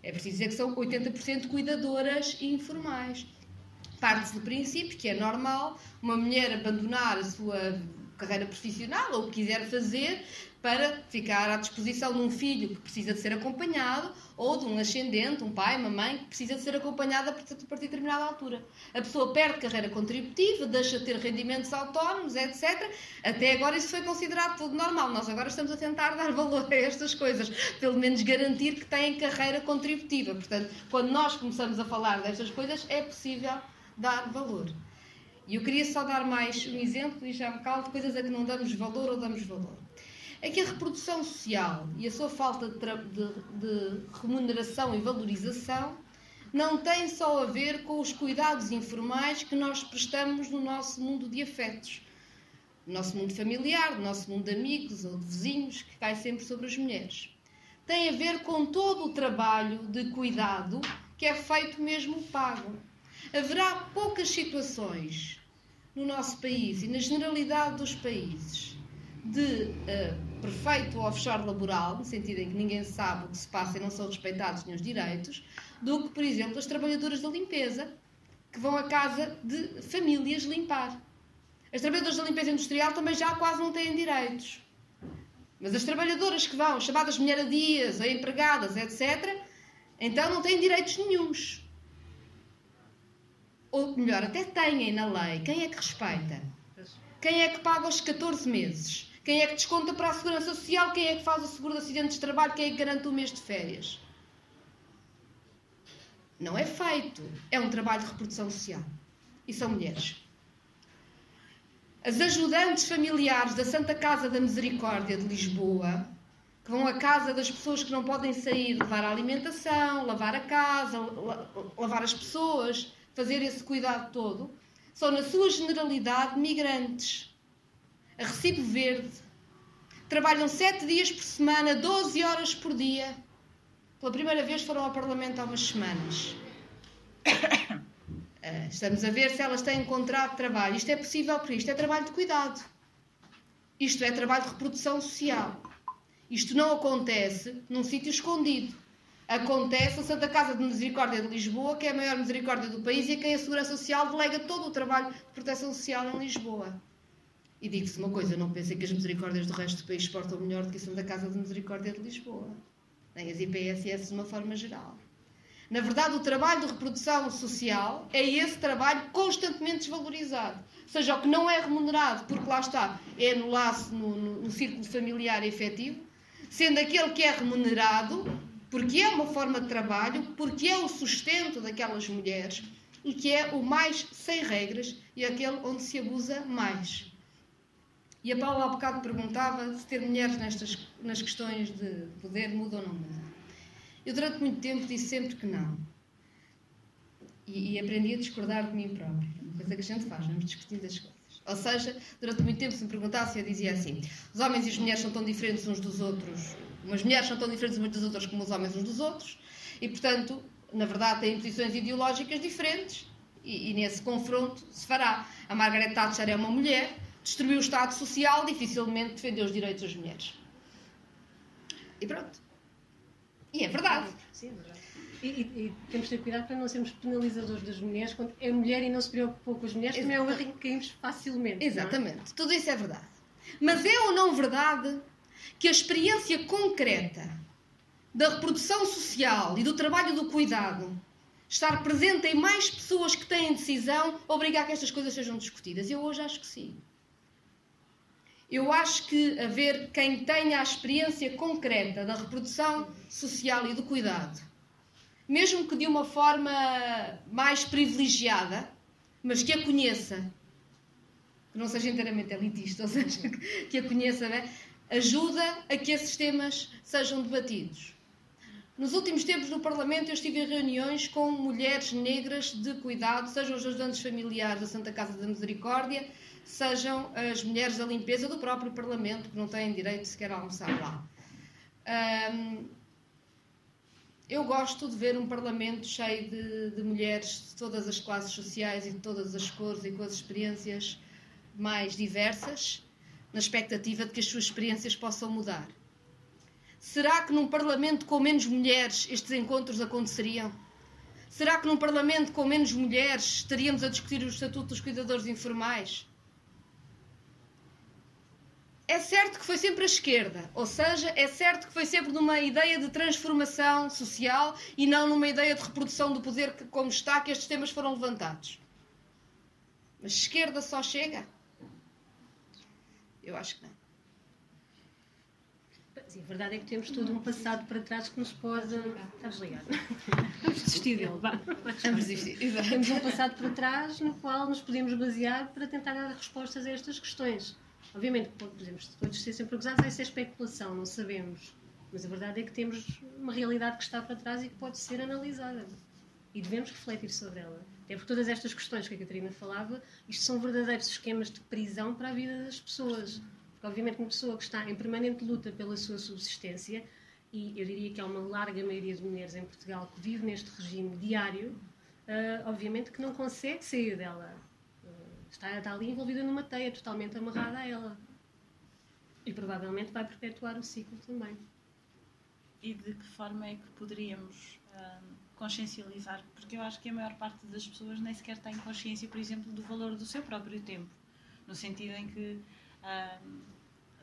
É preciso dizer que são 80% cuidadoras informais. Parte-se do princípio que é normal uma mulher abandonar a sua carreira profissional ou o que quiser fazer para ficar à disposição de um filho que precisa de ser acompanhado ou de um ascendente, um pai, uma mãe que precisa de ser acompanhada a partir de determinada altura. A pessoa perde carreira contributiva, deixa de ter rendimentos autónomos, etc. Até agora isso foi considerado tudo normal. Nós agora estamos a tentar dar valor a estas coisas, pelo menos garantir que têm carreira contributiva. Portanto, quando nós começamos a falar destas coisas, é possível dar valor. E eu queria só dar mais um exemplo, e já me calo, de coisas a que não damos valor ou damos valor. É que a reprodução social e a sua falta de, de, de remuneração e valorização não tem só a ver com os cuidados informais que nós prestamos no nosso mundo de afetos, no nosso mundo familiar, no nosso mundo de amigos ou de vizinhos, que cai sempre sobre as mulheres. Tem a ver com todo o trabalho de cuidado que é feito mesmo pago. Haverá poucas situações no nosso país e na generalidade dos países de uh, perfeito offshore laboral, no sentido em que ninguém sabe o que se passa e não são respeitados nenhum direitos, do que, por exemplo, as trabalhadoras da limpeza que vão à casa de famílias limpar. As trabalhadoras da limpeza industrial também já quase não têm direitos. Mas as trabalhadoras que vão, chamadas mulheradias ou empregadas, etc., então não têm direitos nenhums ou melhor, até têm na lei, quem é que respeita? Quem é que paga os 14 meses? Quem é que desconta para a Segurança Social? Quem é que faz o seguro de acidentes de trabalho? Quem é que garante o mês de férias? Não é feito. É um trabalho de reprodução social. E são mulheres. As ajudantes familiares da Santa Casa da Misericórdia de Lisboa, que vão à casa das pessoas que não podem sair, levar a alimentação, lavar a casa, lavar as pessoas, fazer esse cuidado todo, são, na sua generalidade, migrantes. A Recibo Verde trabalham 7 dias por semana, 12 horas por dia. Pela primeira vez foram ao Parlamento há umas semanas. [coughs] Eh, estamos a ver se elas têm contrato de trabalho. Isto é possível porque isto é trabalho de cuidado. Isto é trabalho de reprodução social. Isto não acontece num sítio escondido. Acontece na Santa Casa de Misericórdia de Lisboa, que é a maior misericórdia do país e a quem a Segurança Social delega todo o trabalho de proteção social em Lisboa. E digo-se uma coisa, não pensem que as misericórdias do resto do país portam melhor do que a Santa Casa de Misericórdia de Lisboa. Nem as IPSS de uma forma geral. Na verdade, o trabalho de reprodução social é esse trabalho constantemente desvalorizado. Seja, o que não é remunerado, porque lá está, é no laço, no, no, no círculo familiar efetivo, sendo aquele que é remunerado, porque é uma forma de trabalho, porque é o sustento daquelas mulheres e que é o mais sem regras e aquele onde se abusa mais. E a Paula há bocado perguntava se ter mulheres nestas, nas questões de poder muda ou não muda. Eu, durante muito tempo, disse sempre que não. E, e aprendi a discordar de mim própria. É uma coisa que a gente faz, vamos discutindo as coisas. Ou seja, durante muito tempo, se me perguntasse, eu dizia assim: os homens e as mulheres são tão diferentes uns dos outros, umas mulheres são tão diferentes umas das outras como os homens uns dos outros, e portanto, na verdade, têm posições ideológicas diferentes, e, e nesse confronto se fará. A Margaret Thatcher é uma mulher, destruiu o Estado Social, dificilmente defendeu os direitos das mulheres. E pronto. E é verdade. Sim, é verdade. E, e, e, temos de ter cuidado para não sermos penalizadores das mulheres. Quando é mulher e não se preocupou com as mulheres, também é um erro que caímos facilmente. É? Exatamente. É? Tudo isso é verdade. Mas é ou não verdade que a experiência concreta da reprodução social e do trabalho do cuidado estar presente em mais pessoas que têm decisão obriga a que estas coisas sejam discutidas? Eu hoje acho que sim. Eu acho que haver quem tenha a experiência concreta da reprodução social e do cuidado, mesmo que de uma forma mais privilegiada, mas que a conheça, que não seja inteiramente elitista, [laughs] ou seja, que a conheça, né? ajuda a que esses temas sejam debatidos. Nos últimos tempos no Parlamento eu estive em reuniões com mulheres negras de cuidado, sejam os ajudantes familiares da Santa Casa da Misericórdia, sejam as mulheres da limpeza do próprio Parlamento, que não têm direito sequer a almoçar lá. Um, eu gosto de ver um Parlamento cheio de, de, mulheres de todas as classes sociais e de todas as cores e com as experiências mais diversas, na expectativa de que as suas experiências possam mudar. Será que num Parlamento com menos mulheres estes encontros aconteceriam? Será que num Parlamento com menos mulheres estaríamos a discutir o Estatuto dos Cuidadores Informais? É certo que foi sempre a esquerda, ou seja, é certo que foi sempre numa ideia de transformação social e não numa ideia de reprodução do poder que, como está que estes temas foram levantados. Mas esquerda só chega? Eu acho que não. Sim, a verdade é que temos todo um passado para trás que nos pode. Está desligado. Vamos desistir dele, vá. Vamos desistir. Temos um passado para trás no qual nos podemos basear para tentar dar respostas a estas questões. Obviamente, podemos todos ser sempre acusados, essa é especulação, não sabemos. Mas a verdade é que temos uma realidade que está para trás e que pode ser analisada. E devemos refletir sobre ela. Até porque todas estas questões que a Catarina falava, isto são verdadeiros esquemas de prisão para a vida das pessoas. Porque, obviamente, uma pessoa que está em permanente luta pela sua subsistência, e eu diria que há uma larga maioria de mulheres em Portugal que vive neste regime diário, uh, obviamente que não consegue sair dela está, está ali envolvida numa teia totalmente amarrada a ela. E provavelmente vai perpetuar o ciclo também. E de que forma é que poderíamos hum, consciencializar? Porque eu acho que a maior parte das pessoas nem sequer tem consciência, por exemplo, do valor do seu próprio tempo. No sentido em que hum,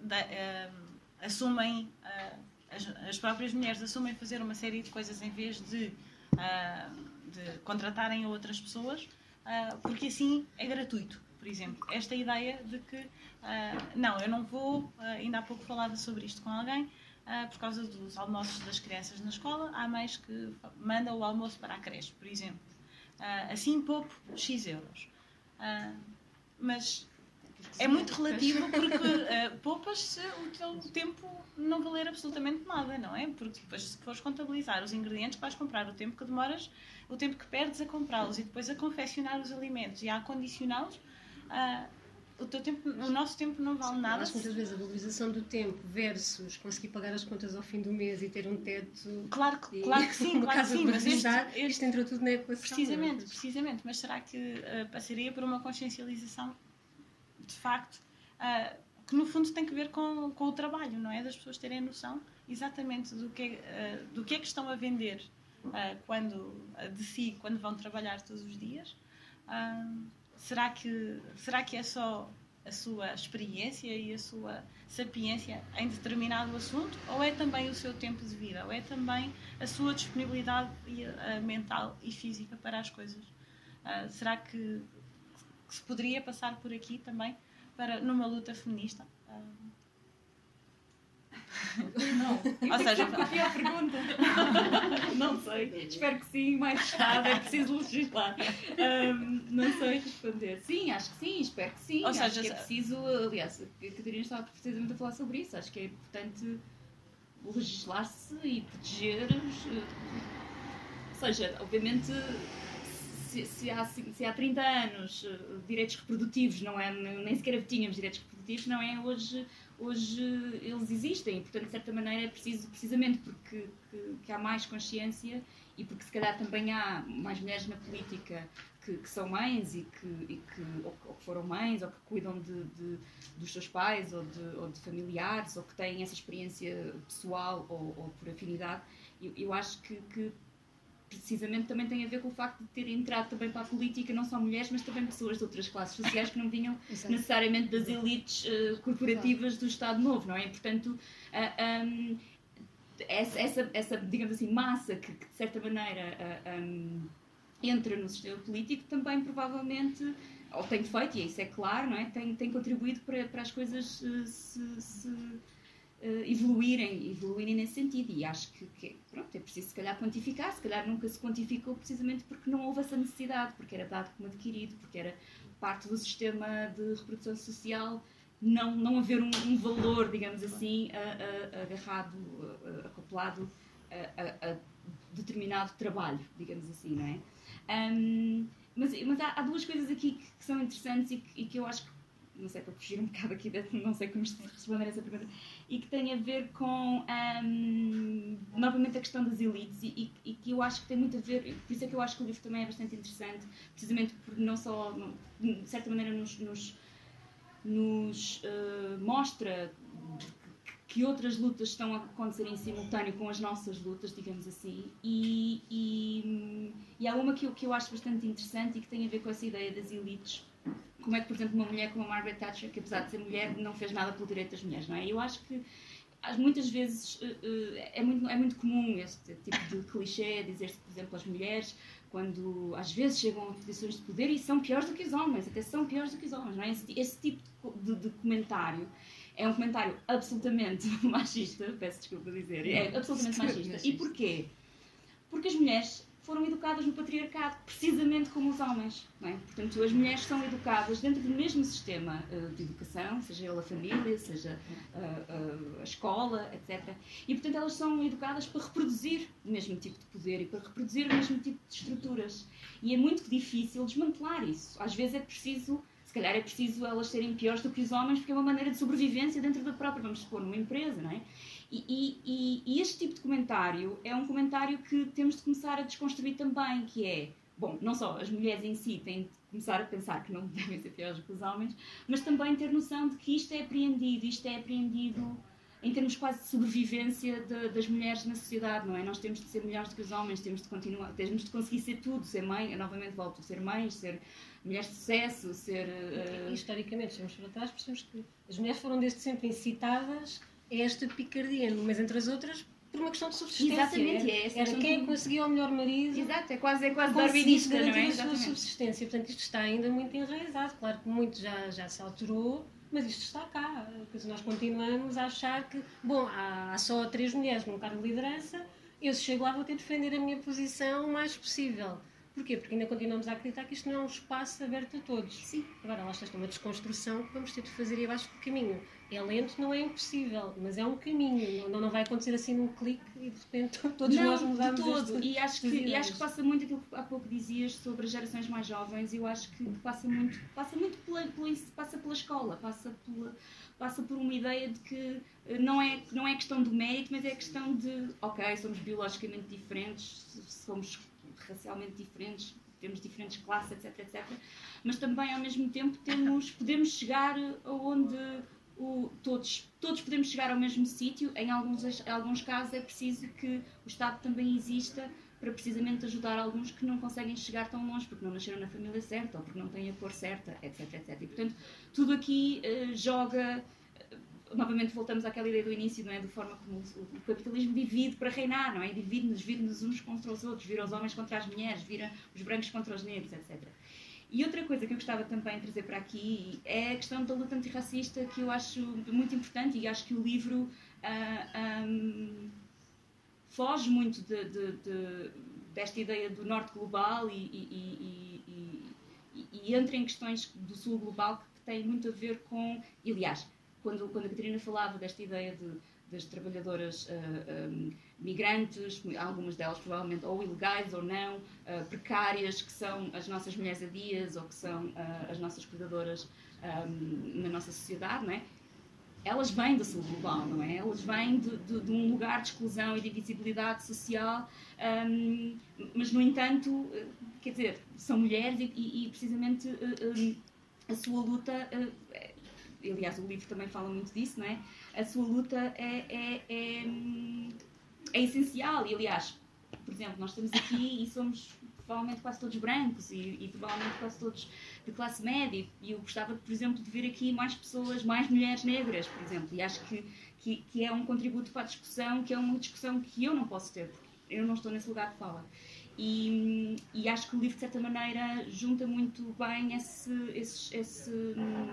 hum, assumem, uh, as, as, próprias mulheres assumem fazer uma série de coisas em vez de, uh, de contratarem outras pessoas porque assim é gratuito, por exemplo. Esta ideia de que, uh, não, eu não vou, uh, ainda há pouco falava sobre isto com alguém, por causa dos almoços das crianças na escola, há mães que mandam o almoço para a creche, por exemplo. assim pouco, X euros. mas é muito relativo porque uh, poupas-se o teu tempo não valer absolutamente nada, não é? Porque depois, se fores contabilizar os ingredientes, vais comprar o tempo que demoras o tempo que perdes a comprá-los e depois a confeccionar os alimentos e a acondicioná-los, uh, o, teu tempo, o nosso tempo não vale nada. Acho muitas vezes a valorização do tempo versus conseguir pagar as contas ao fim do mês e ter um teto. Claro, que, claro que sim, [laughs] claro que sim. Mas este, este- isto entrou tudo na equação. precisamente, não é? precisamente. Mas será que eh, passaria por uma consciencialização de facto ah, que no fundo tem que ver com, com o trabalho, não é? Das pessoas terem noção exatamente do que, é, ah, do que é que estão a vender ah, quando ah, de si, quando vão trabalhar todos os dias. Ah, será, que, será que é só a sua experiência e a sua sapiência em determinado assunto? Ou é também o seu tempo de vida? Ou é também a sua disponibilidade e, ah, mental e física para as coisas? Ah, será que, que se poderia passar por aqui também para numa luta feminista? Ah, Não. ou seja Qual é a pergunta? [laughs] não sei. Espero que sim, mais tarde é preciso legislar. Ahm, não sei responder. Sim, acho que sim, espero que sim. Ou acho seja, que é preciso, aliás, a Catarina estava precisamente a falar sobre isso. Acho que é importante legislar-se e proteger os. eh, Ou seja, obviamente. Se, se há, se há 30 anos eh, direitos reprodutivos não é, nem sequer tínhamos direitos reprodutivos, não é hoje hoje eles existem portanto, de certa maneira é preciso, precisamente porque que, que há mais consciência e porque se calhar também há mais mulheres na política que, que são mães e que, e que ou, ou que foram mães ou que cuidam de, de- dos seus pais ou de, ou de familiares ou que têm essa experiência pessoal ou, ou por afinidade, eu, eu acho que, que precisamente também tem a ver com o facto de terem entrado também para a política não só mulheres, mas também pessoas de outras classes sociais que não vinham [laughs] Exato. necessariamente das elites eh, corporativas do Estado Novo, não é? E, portanto, ah, ahm, essa, essa, essa, digamos assim, massa que, que, de certa maneira ah, ahm, entra no sistema político também provavelmente, ou tem feito, e isso é claro, não é? Tem, tem contribuído para, para as coisas eh, se, se, eh, evoluírem, evoluírem nesse sentido. E acho que, que, pronto, é preciso se calhar quantificar, se calhar nunca se quantificou precisamente porque não houve essa necessidade, porque era dado como adquirido, porque era parte do sistema de reprodução social não, não haver um, um valor, digamos assim, a- a- agarrado, a- acoplado a, determinado trabalho, digamos assim, não é? Ahm, mas mas há, há duas coisas aqui que, que são interessantes e que, e que eu acho que, não sei, para fugir um bocado aqui, não sei como responder essa pergunta, e que tem a ver com, ahm, novamente, a questão das elites e, e- que eu acho que tem muito a ver, por isso é que eu acho que o livro também é bastante interessante, precisamente por não só, de certa maneira, nos, nos, nos eh, mostra que outras lutas estão a acontecer em simultâneo com as nossas lutas, digamos assim, e, e, e há uma que eu, que eu acho bastante interessante e que tem a ver com essa ideia das elites. Como é que, por exemplo, uma mulher como a Margaret Thatcher, que apesar de ser mulher, não fez nada pelo direito das mulheres, não é? Eu acho que muitas vezes eh, eh, é muito, é muito comum este tipo de clichê, dizer-se, por exemplo, as mulheres, quando às vezes chegam a posições de poder e são piores do que os homens, até são piores do que os homens, não é? Esse, esse tipo de, de comentário é um comentário absolutamente [laughs] machista, peço desculpa dizer, é absolutamente machista. E porquê? Porque as mulheres foram educadas no patriarcado, precisamente como os homens. É? Portanto, as mulheres são educadas dentro do mesmo sistema eh, de educação, seja ele a família, seja ah, ah, a escola, etc. E, portanto, elas são educadas para reproduzir o mesmo tipo de poder e para reproduzir o mesmo tipo de estruturas. E é muito difícil desmantelar isso. Às vezes é preciso, se calhar é preciso elas serem piores do que os homens, porque é uma maneira de sobrevivência dentro da própria, vamos supor, numa empresa, não é? E, e- e- este tipo de comentário é um comentário que temos de começar a desconstruir também, que é, bom, não só as mulheres em si têm de começar a pensar que não [laughs] devem ser piores que os homens, mas também ter noção de que isto é apreendido, isto é apreendido em termos quase de sobrevivência de- das mulheres na sociedade, não é? Nós temos de ser melhores do que os homens, temos de continuar, temos de conseguir ser tudo, ser mãe, eu novamente volto, ser mães, ser mulheres de sucesso, ser... E, historicamente, se vamos para trás, percebemos que as mulheres foram desde sempre incitadas esta picardia, mas entre as outras, por uma questão de subsistência. Exatamente, é questão quem é conseguia o melhor marido. Exato, é quase, é quase darwinista, não é? a sua subsistência. Portanto, isto está ainda muito enraizado. Claro que muito já, já se alterou, mas isto está cá. Nós continuamos a achar que, bom, há, há só três mulheres num cargo de liderança, eu se chego lá vou ter de defender a minha posição o mais possível. Porquê? Porque ainda continuamos a acreditar que isto não é um espaço aberto a todos. Sim. Agora, lá está, é uma desconstrução que vamos ter de fazer aí abaixo do caminho. É lento, não é impossível, mas é um caminho. Não, não vai acontecer assim num clique e de repente [laughs] todos não, nós mudamos de todo. E acho, que, e acho que passa muito aquilo que há pouco dizias sobre as gerações mais jovens. Eu acho que passa muito, passa muito pela, pela, passa pela escola, passa, pela, passa por uma ideia de que eh, não é, não é questão do mérito, mas é questão de, ok, somos biologicamente diferentes, somos racialmente diferentes, temos diferentes classes, etc, etc. Mas também, ao mesmo tempo, temos, podemos chegar aonde o- todos, todos podemos chegar ao mesmo sítio. Em alguns, em alguns casos é preciso que o Estado também exista para precisamente ajudar alguns que não conseguem chegar tão longe porque não nasceram na família certa ou porque não têm a cor certa, etc, etc. E, portanto, tudo aqui eh, joga... Novamente voltamos àquela ideia do início, não é? Da forma como o, capitalismo divide para reinar, não é? Divide-nos, vira-nos uns contra os outros, vira os homens contra as mulheres, vira os brancos contra os negros, etc. E outra coisa que eu gostava também de trazer para aqui é a questão da luta antirracista, que eu acho muito importante e acho que o livro ah, ahm, foge muito de- de- de- desta ideia do norte global e, e- e- e- entra em questões do sul global que têm muito a ver com. Aliás, quando, quando a Catarina falava desta ideia de, das trabalhadoras ah, ahm, migrantes, algumas delas provavelmente ou ilegais ou não, uh, precárias, que são as nossas mulheres adias ou que são uh, as nossas cuidadoras um, na nossa sociedade, não é? Elas vêm do sul global, não é? Elas vêm de, de- de um lugar de exclusão e de invisibilidade social, um, mas no entanto, uh, quer dizer, são mulheres e, e- e precisamente uh, um, a sua luta, é- aliás, o livro também fala muito disso, não é? A sua luta é, é- é, é essencial e aliás por exemplo nós estamos aqui e somos provavelmente quase todos brancos e, e provavelmente quase todos de classe média. E eu gostava por exemplo de ver aqui mais pessoas mais mulheres negras por exemplo. E acho que que, que é um contributo para a discussão que é uma discussão que eu não posso ter porque eu não estou nesse lugar de fala e, e acho que o livro de certa maneira junta muito bem esse, esse, esse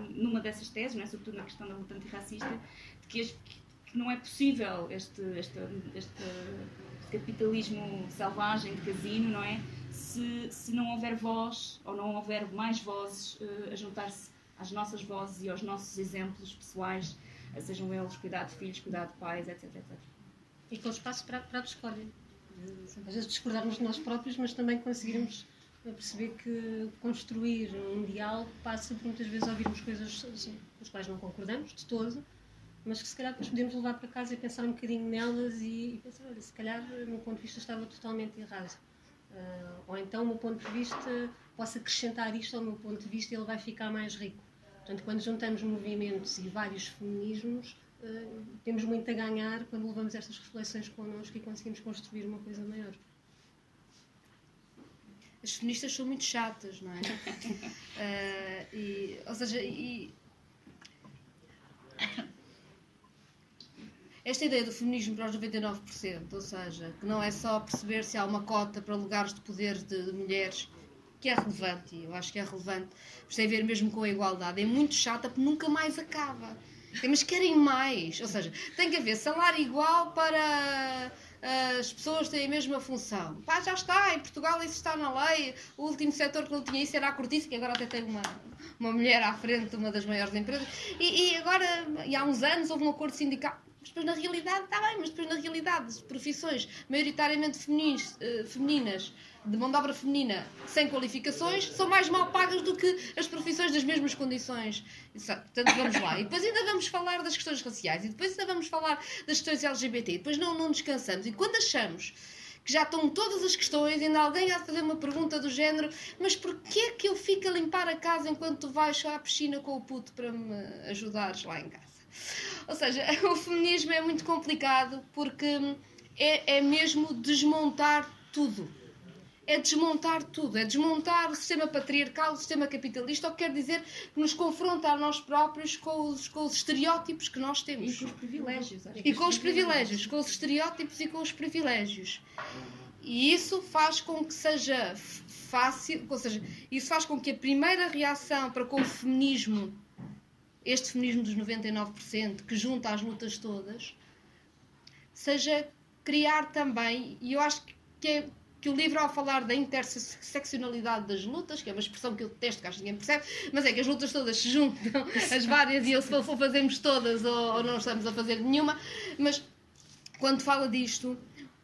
numa dessas teses, é? sobretudo na questão da luta antirracista, de que, que não é possível este, este, este capitalismo selvagem de casino, não é? Se, se não houver voz ou não houver mais vozes eh, a juntar-se às nossas vozes e aos nossos exemplos pessoais, sejam eles cuidar de filhos, cuidar de pais, etc, etc. E com espaço para, para a escolha. Às vezes discordarmos de nós próprios, mas também conseguirmos perceber que construir um diálogo passa por muitas vezes ouvirmos coisas assim, com as quais não concordamos de todo, mas que se calhar depois podemos levar para casa e pensar um bocadinho nelas e, e pensar, olha, se calhar o meu ponto de vista estava totalmente errado. Ah, ou então o meu ponto de vista posso acrescentar isto ao meu ponto de vista e ele vai ficar mais rico. Portanto, quando juntamos movimentos e vários feminismos, eh, temos muito a ganhar quando levamos estas reflexões connosco e conseguimos construir uma coisa maior. As feministas são muito chatas, não é? [laughs] Eh, e, ou seja, e... Esta ideia do feminismo para os 99%, ou seja, que não é só perceber se há uma cota para lugares de poder de mulheres, que é relevante, eu acho que é relevante, mas tem a ver mesmo com a igualdade, é muito chata porque nunca mais acaba. Mas querem mais, ou seja, tem que haver salário igual para as pessoas têm a mesma função. Pá, já está, em Portugal isso está na lei. O último setor que não tinha isso era a cortiça, que agora até tem uma, uma mulher à frente de uma das maiores empresas. E, e agora, e há uns anos, houve um acordo sindical. Mas depois, na realidade, está bem, mas depois, na realidade, as profissões maioritariamente feminis, eh, femininas, de mão de obra feminina, sem qualificações, são mais mal pagas do que as profissões das mesmas condições. Portanto, vamos lá. E depois ainda vamos falar das questões raciais, e depois ainda vamos falar das questões LGBT, e depois não, não descansamos. E quando achamos que já estão todas as questões, ainda alguém há de fazer uma pergunta do género: mas porquê que eu fico a limpar a casa enquanto tu vais à piscina com o puto para me ajudares lá em casa? Ou seja, [laughs] o feminismo é muito complicado porque é, é mesmo desmontar tudo. É desmontar tudo, é desmontar o sistema patriarcal, o sistema capitalista, o que quer dizer que nos confronta a nós próprios com os, com os estereótipos que nós E temos. com os privilégios. acho E com os privilégios, com os estereótipos e com os privilégios. E isso faz com que seja fácil, ou seja, isso faz com que a primeira reação para com o feminismo, este feminismo dos 99%, que junta as lutas todas, seja criar também, e eu acho que é, que o livro, ao falar da interseccionalidade das lutas, que é uma expressão que eu detesto, que acho que ninguém percebe, mas é que as lutas todas se juntam, [laughs] as várias, e eu, se for fazemos todas ou, ou não estamos a fazer nenhuma, mas quando fala disto,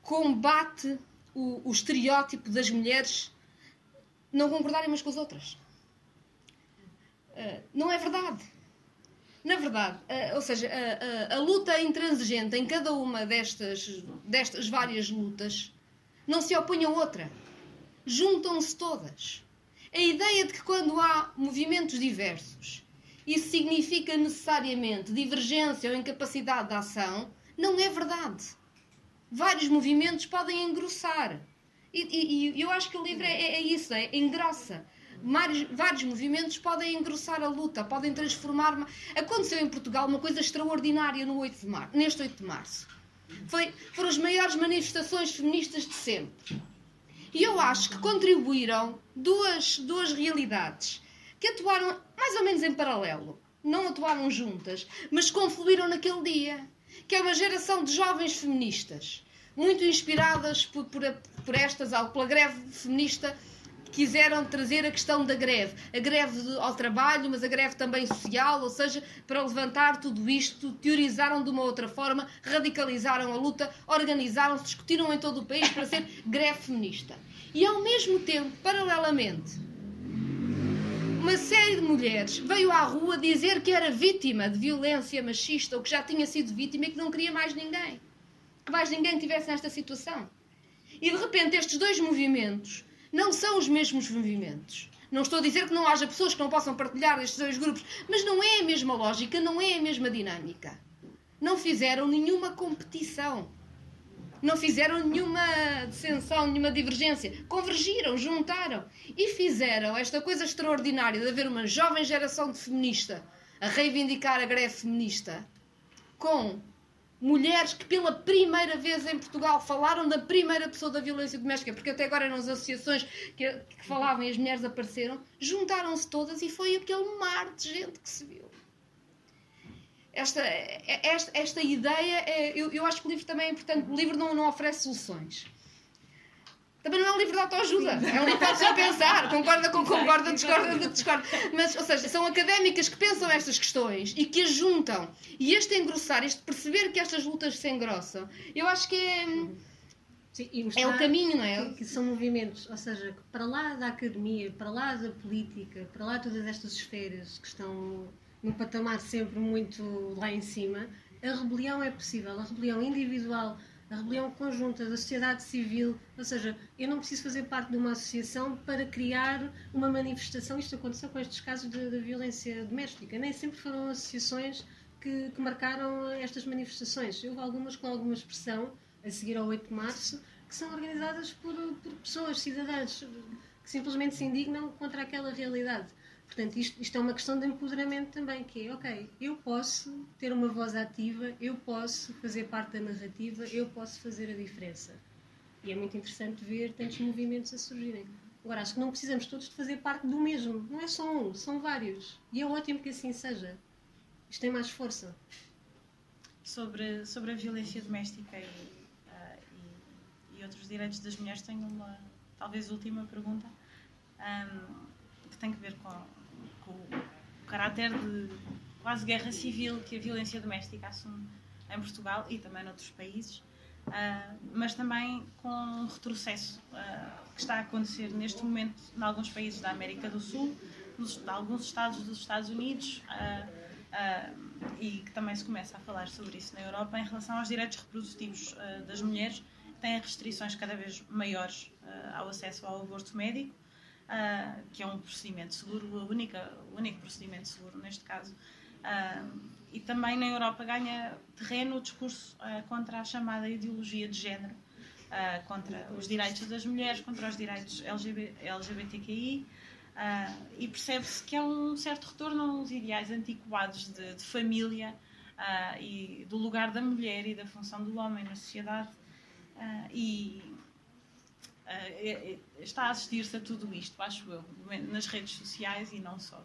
combate o, o estereótipo das mulheres não concordarem umas com as outras. Uh, não é verdade. Na verdade, uh, ou seja, a, a, luta intransigente em cada uma destas, destas várias lutas não se opõe a outra. Juntam-se todas. A ideia de que quando há movimentos diversos, isso significa necessariamente divergência ou incapacidade de ação, não é verdade. Vários movimentos podem engrossar. E, e, eu acho que o livro é, é isso, é engrossa. Vários, vários, movimentos podem engrossar a luta, podem transformar. Aconteceu em Portugal uma coisa extraordinária no 8 de março, neste 8 de março. Foi, foram as maiores manifestações feministas de sempre. E eu acho que contribuíram duas, duas realidades que atuaram mais ou menos em paralelo. Não atuaram juntas, mas confluíram naquele dia. Que é uma geração de jovens feministas, muito inspiradas por, por, por estas, pela greve feminista quiseram trazer a questão da greve. A greve ao trabalho, mas a greve também social, ou seja, para levantar tudo isto, teorizaram de uma outra forma, radicalizaram a luta, organizaram-se, discutiram em todo o país para ser greve feminista. E ao mesmo tempo, paralelamente, uma série de mulheres veio à rua dizer que era vítima de violência machista ou que já tinha sido vítima e que não queria mais ninguém. Que mais ninguém tivesse nesta situação. E de repente estes dois movimentos não são os mesmos movimentos. Não estou a dizer que não haja pessoas que não possam partilhar estes dois grupos, mas não é a mesma lógica, não é a mesma dinâmica. Não fizeram nenhuma competição. Não fizeram nenhuma dissensão, nenhuma divergência. Convergiram, juntaram e fizeram esta coisa extraordinária de haver uma jovem geração de feminista a reivindicar a greve feminista com mulheres que pela primeira vez em Portugal falaram da primeira pessoa da violência doméstica, porque até agora nas associações que, que falavam e as mulheres apareceram, juntaram-se todas e foi aquele mar de gente que se viu. Esta, esta, esta ideia, é, eu, eu acho que o livro também é importante, o livro não, não oferece soluções. Também não é um livro de autoajuda. É um livro para a pensar. Concorda com concorda, discorda discorda. Mas, ou seja, são académicas que pensam estas questões e que as juntam. E este engrossar, este perceber que estas lutas se engrossam, eu acho que é. Sim, é o caminho, não é? Que, que, são movimentos, ou seja, para lá da academia, para lá da política, para lá de todas estas esferas que estão num patamar sempre muito lá em cima, a rebelião é possível. A rebelião individual a rebelião conjunta da sociedade civil, ou seja, eu não preciso fazer parte de uma associação para criar uma manifestação. Isto aconteceu com estes casos de, de violência doméstica. Nem sempre foram associações que, que, marcaram estas manifestações. Houve algumas com alguma expressão, a seguir ao 8 de março, que são organizadas por, por pessoas, cidadãs, que simplesmente se indignam contra aquela realidade. Portanto, isto, isto, é uma questão de empoderamento também, que é, ok, eu posso ter uma voz ativa, eu posso fazer parte da narrativa, eu posso fazer a diferença. E é muito interessante ver tantos movimentos a surgirem. Agora, acho que não precisamos todos de fazer parte do mesmo. Não é só um, são vários. E é ótimo que assim seja. Isto tem mais força. Sobre, sobre a violência doméstica e, uh, e, e, outros direitos das mulheres, tenho uma, talvez, última pergunta, um, que tem que ver com, o caráter de quase guerra civil que a violência doméstica assume em Portugal e também noutros países, uh, mas também com um retrocesso uh, que está a acontecer neste momento em alguns países da América do Sul, nos, alguns estados dos Estados Unidos uh, e que também se começa a falar sobre isso na Europa em relação aos direitos reprodutivos das mulheres, têm restrições cada vez maiores ao acesso ao aborto médico uh, que é um procedimento seguro, o único procedimento seguro neste caso. Uh, e também na Europa ganha terreno o discurso uh, contra a chamada ideologia de género, contra os direitos das mulheres, contra os direitos LGBT, LGBTQI. e percebe-se que há um certo retorno aos ideais antiquados de, de família e do lugar da mulher e da função do homem na sociedade. e está a assistir-se a tudo isto, acho eu, nas redes sociais e não só.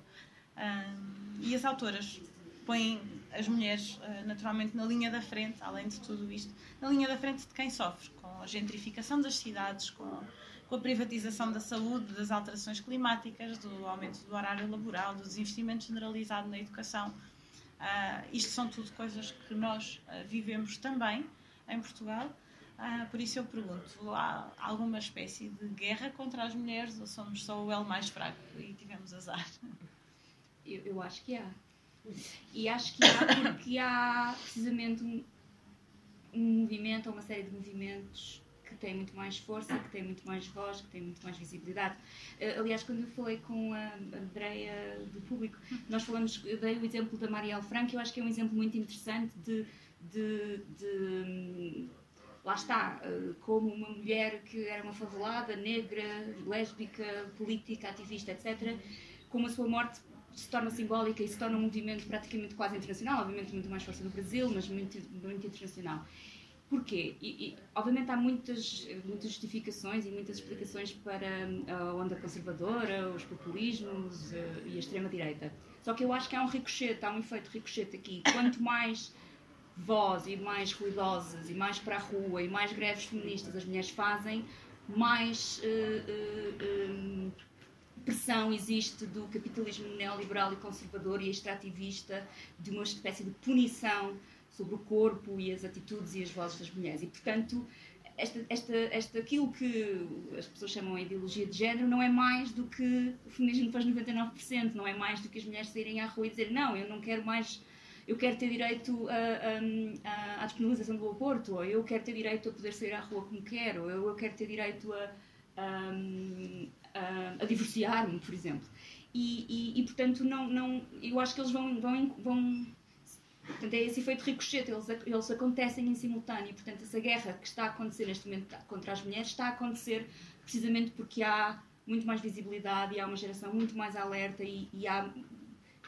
E as autoras põem as mulheres naturalmente na linha da frente, além de tudo isto, na linha da frente de quem sofre, com a gentrificação das cidades, com, com a privatização da saúde, das alterações climáticas, do aumento do horário laboral, do desinvestimento generalizado na educação. Uh, isto são tudo coisas que nós uh, vivemos também em Portugal. Uh, por isso eu pergunto: há alguma espécie de guerra contra as mulheres ou somos só o elo mais fraco e tivemos azar? Eu, eu acho que há. E acho que há porque há precisamente um, um movimento ou uma série de movimentos que têm muito mais força, que têm muito mais voz, que têm muito mais visibilidade. Uh, aliás, quando eu falei com a Andrea do público, nós falamos, eu dei o exemplo da Marielle Franco, eu acho que é um exemplo muito interessante de, de, de lá está, uh, como uma mulher que era uma favelada, negra, lésbica, política, ativista, etc., como a sua morte se torna simbólica e se torna um movimento praticamente quase internacional, obviamente muito mais força no Brasil, mas muito, muito internacional. Porquê? E, e, obviamente há muitas, muitas justificações e muitas explicações para a onda conservadora, os populismos uh, e a extrema-direita. Só que eu acho que há um ricochete, há um efeito ricochete aqui. Quanto mais voz e mais ruidosas e mais para a rua e mais greves feministas as mulheres fazem, mais uh, uh, pressão existe do capitalismo neoliberal e conservador e extrativista, de uma espécie de punição sobre o corpo e as atitudes e as vozes das mulheres. E, portanto, esta, esta, esta, aquilo que as pessoas chamam a ideologia de género não é mais do que o feminismo faz 99%, não é mais do que as mulheres saírem à rua e dizer não, eu não quero mais, eu quero ter direito a, a, a, à disponibilização do aborto, ou eu quero ter direito a poder sair à rua como quero, ou eu, quero ter direito a, a, a divorciar-me, por exemplo. E, e, e, portanto, não, não, eu acho que eles vão, vão, vão Portanto, é esse efeito ricochete, eles, eles acontecem em simultâneo. Portanto, essa guerra que está a acontecer neste momento contra as mulheres está a acontecer precisamente porque há muito mais visibilidade e há uma geração muito mais alerta e, e há,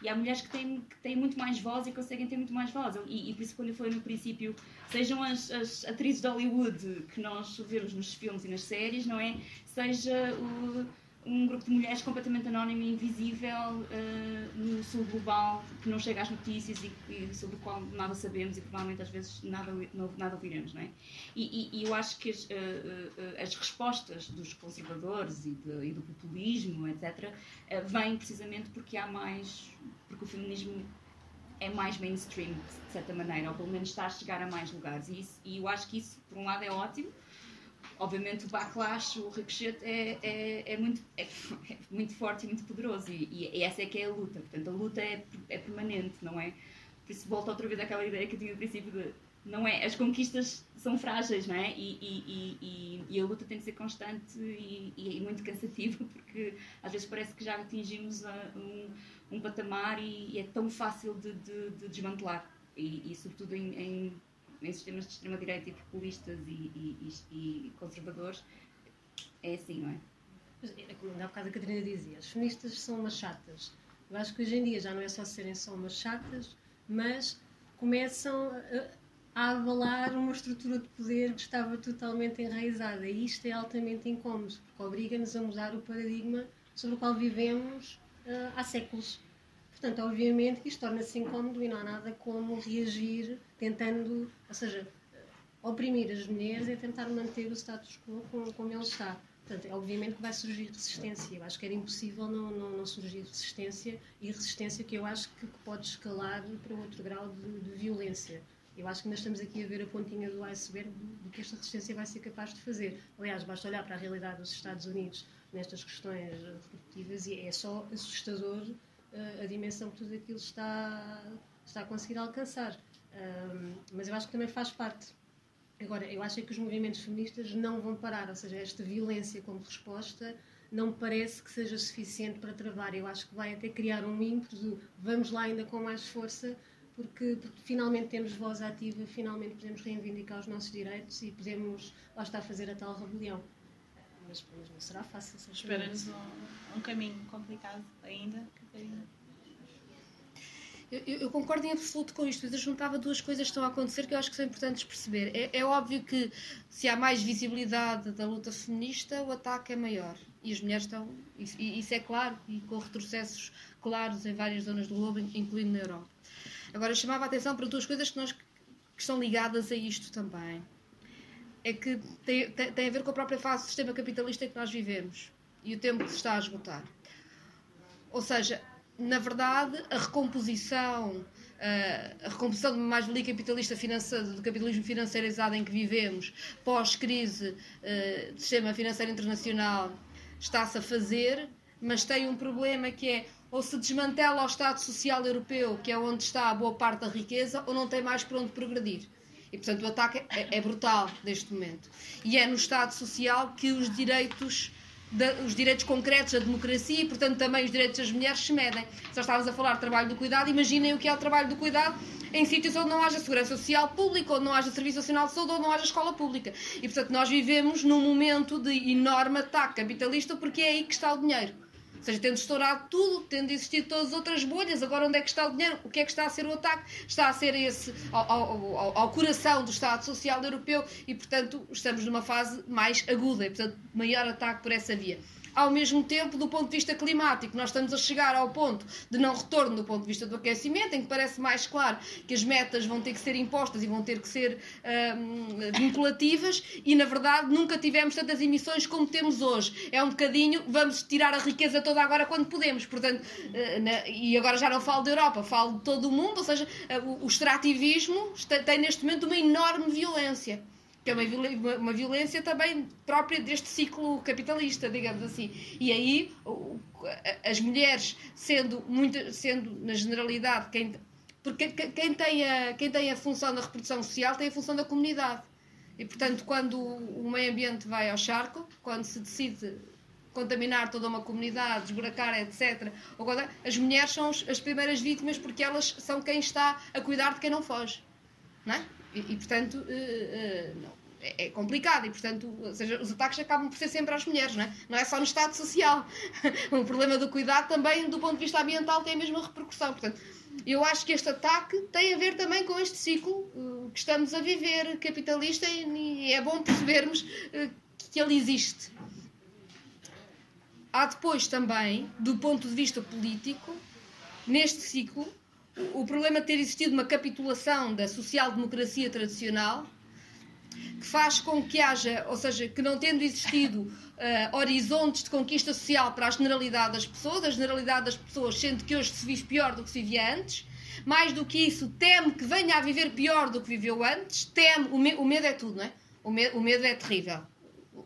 e há mulheres que têm, que têm muito mais voz e conseguem ter muito mais voz. E, e por isso, quando eu falei no princípio, sejam as, as atrizes de Hollywood que nós vemos nos filmes e nas séries, não é? Seja o um grupo de mulheres completamente anónimo e invisível uh, no sul global, que não chega às notícias e, e, sobre o qual nada sabemos e provavelmente às vezes nada, não, nada ouviremos, não é? E, e, e eu acho que as, uh, uh, as respostas dos conservadores de, e do populismo, etc., vêm precisamente porque há mais, porque o feminismo é mais mainstream, de certa maneira, ou pelo menos está a chegar a mais lugares. E, isso, e eu acho que isso, por um lado, é ótimo, obviamente o backlash, o ricochete é, é, é, muito, é, [laughs] é, muito forte e muito poderoso e, e, essa é que é a luta, portanto a luta é, é permanente, não é? Por isso volta outra vez àquela ideia que eu tinha no princípio de, não é? As conquistas são frágeis, não é? E, e, e a luta tem de ser constante e, muito cansativa [laughs] porque às vezes parece que já atingimos um, um patamar e, é tão fácil de, de, de desmantelar e, sobretudo em, em em sistemas de extrema-direita e populistas e, e, e, conservadores, é assim, não é? é como há bocado a Catarina dizia, as feministas são umas chatas. Eu acho que hoje em dia já não é só serem só umas chatas, mas começam a, a avalar uma estrutura de poder que estava totalmente enraizada. E isto é altamente incómodo, porque obriga-nos a mudar o paradigma sobre o qual vivemos uh, há séculos. Portanto, obviamente que isto torna-se incómodo e não há nada como reagir tentando, ou seja, oprimir as mulheres e tentar manter o status quo como, como ele está. Portanto, obviamente que vai surgir resistência. Eu acho que era impossível não, não, não surgir resistência e resistência que eu acho que, que pode escalar para outro grau de, de, violência. Eu acho que nós estamos aqui a ver a pontinha do iceberg do que esta resistência vai ser capaz de fazer. Aliás, basta olhar para a realidade dos Estados Unidos nestas questões reprodutivas e é só assustador a dimensão que tudo aquilo está, está a conseguir alcançar. Um, mas eu acho que também faz parte. Agora, eu acho que os movimentos feministas não vão parar, ou seja, esta violência como resposta não me parece que seja suficiente para travar. Eu acho que vai até criar um ímpeto vamos lá ainda com mais força, porque, porque, finalmente temos voz ativa, finalmente podemos reivindicar os nossos direitos e podemos lá estar a fazer a tal rebelião. Mas, mas não será fácil. Espera-nos um, um caminho complicado ainda. Eu, eu, concordo em absoluto com isto, mas eu juntava duas coisas que estão a acontecer que eu acho que são importantes perceber. É, é, óbvio que se há mais visibilidade da luta feminista, o ataque é maior. E as mulheres estão. Isso, isso é claro, e com retrocessos claros em várias zonas do globo, incluindo na Europa. Agora, chamava a atenção para duas coisas que, nós, que estão ligadas a isto também. É que tem, tem, tem a ver com a própria fase do sistema capitalista em que nós vivemos e o tempo que se está a esgotar. Ou seja, na verdade, a recomposição, a recomposição de mais-valia capitalista do capitalismo financiarizado em que vivemos, pós-crise uh, do sistema financeiro internacional, está-se a fazer, mas tem um problema que é ou se desmantela o Estado Social Europeu, que é onde está a boa parte da riqueza, ou não tem mais por onde progredir. E, portanto, o ataque é, é brutal neste momento. E é no Estado Social que os direitos os direitos concretos da democracia e, portanto, também os direitos das mulheres se medem. Só estávamos a falar de trabalho do cuidado, imaginem o que é o trabalho do cuidado em sítios onde não haja segurança social pública, onde não haja serviço nacional de saúde, onde não haja escola pública. E, portanto, nós vivemos num momento de enorme ataque capitalista porque é aí que está o dinheiro. Ou seja, tendo estourado tudo, tendo existido todas as outras bolhas, agora onde é que está o dinheiro? O que é que está a ser o ataque? Está a ser esse ao, ao, ao coração do Estado Social Europeu e, portanto, estamos numa fase mais aguda e, portanto, maior ataque por essa via ao mesmo tempo, do ponto de vista climático, nós estamos a chegar ao ponto de não retorno do ponto de vista do aquecimento, em que parece mais claro que as metas vão ter que ser impostas e vão ter que ser uh, vinculativas, e na verdade nunca tivemos tantas emissões como temos hoje. É um bocadinho, vamos tirar a riqueza toda agora quando podemos, portanto, na, e agora já não falo da Europa, falo de todo o mundo, ou seja, uh, o, o extrativismo tem neste momento uma enorme violência que é uma, uma violência também própria deste ciclo capitalista, digamos assim. E aí as mulheres, sendo, muito, sendo na generalidade, quem, porque quem tem, a, quem tem a função da reprodução social tem a função da comunidade. E, portanto, quando o meio ambiente vai ao charco, quando se decide contaminar toda uma comunidade, desburacar, etc., as mulheres são as primeiras vítimas porque elas são quem está a cuidar de quem não foge. Não é? E, e, portanto, uh, uh, não, é, é complicado e, portanto, ou seja, os ataques acabam por ser sempre às mulheres, não é? Não é só no Estado Social. [laughs] o problema do cuidado também, do ponto de vista ambiental, tem a mesma repercussão. Portanto, eu acho que este ataque tem a ver também com este ciclo uh, que estamos a viver, capitalista, e, é bom percebermos uh, que ele existe. Há depois também, do ponto de vista político, neste ciclo, o problema de ter existido uma capitulação da social-democracia tradicional que faz com que haja, ou seja, que não tendo existido uh, horizontes de conquista social para a generalidade das pessoas, a generalidade das pessoas sendo que hoje se vive pior do que se vivia antes, mais do que isso, teme que venha a viver pior do que viveu antes, teme, o, me, o medo é tudo, não é? O, me, o medo é terrível.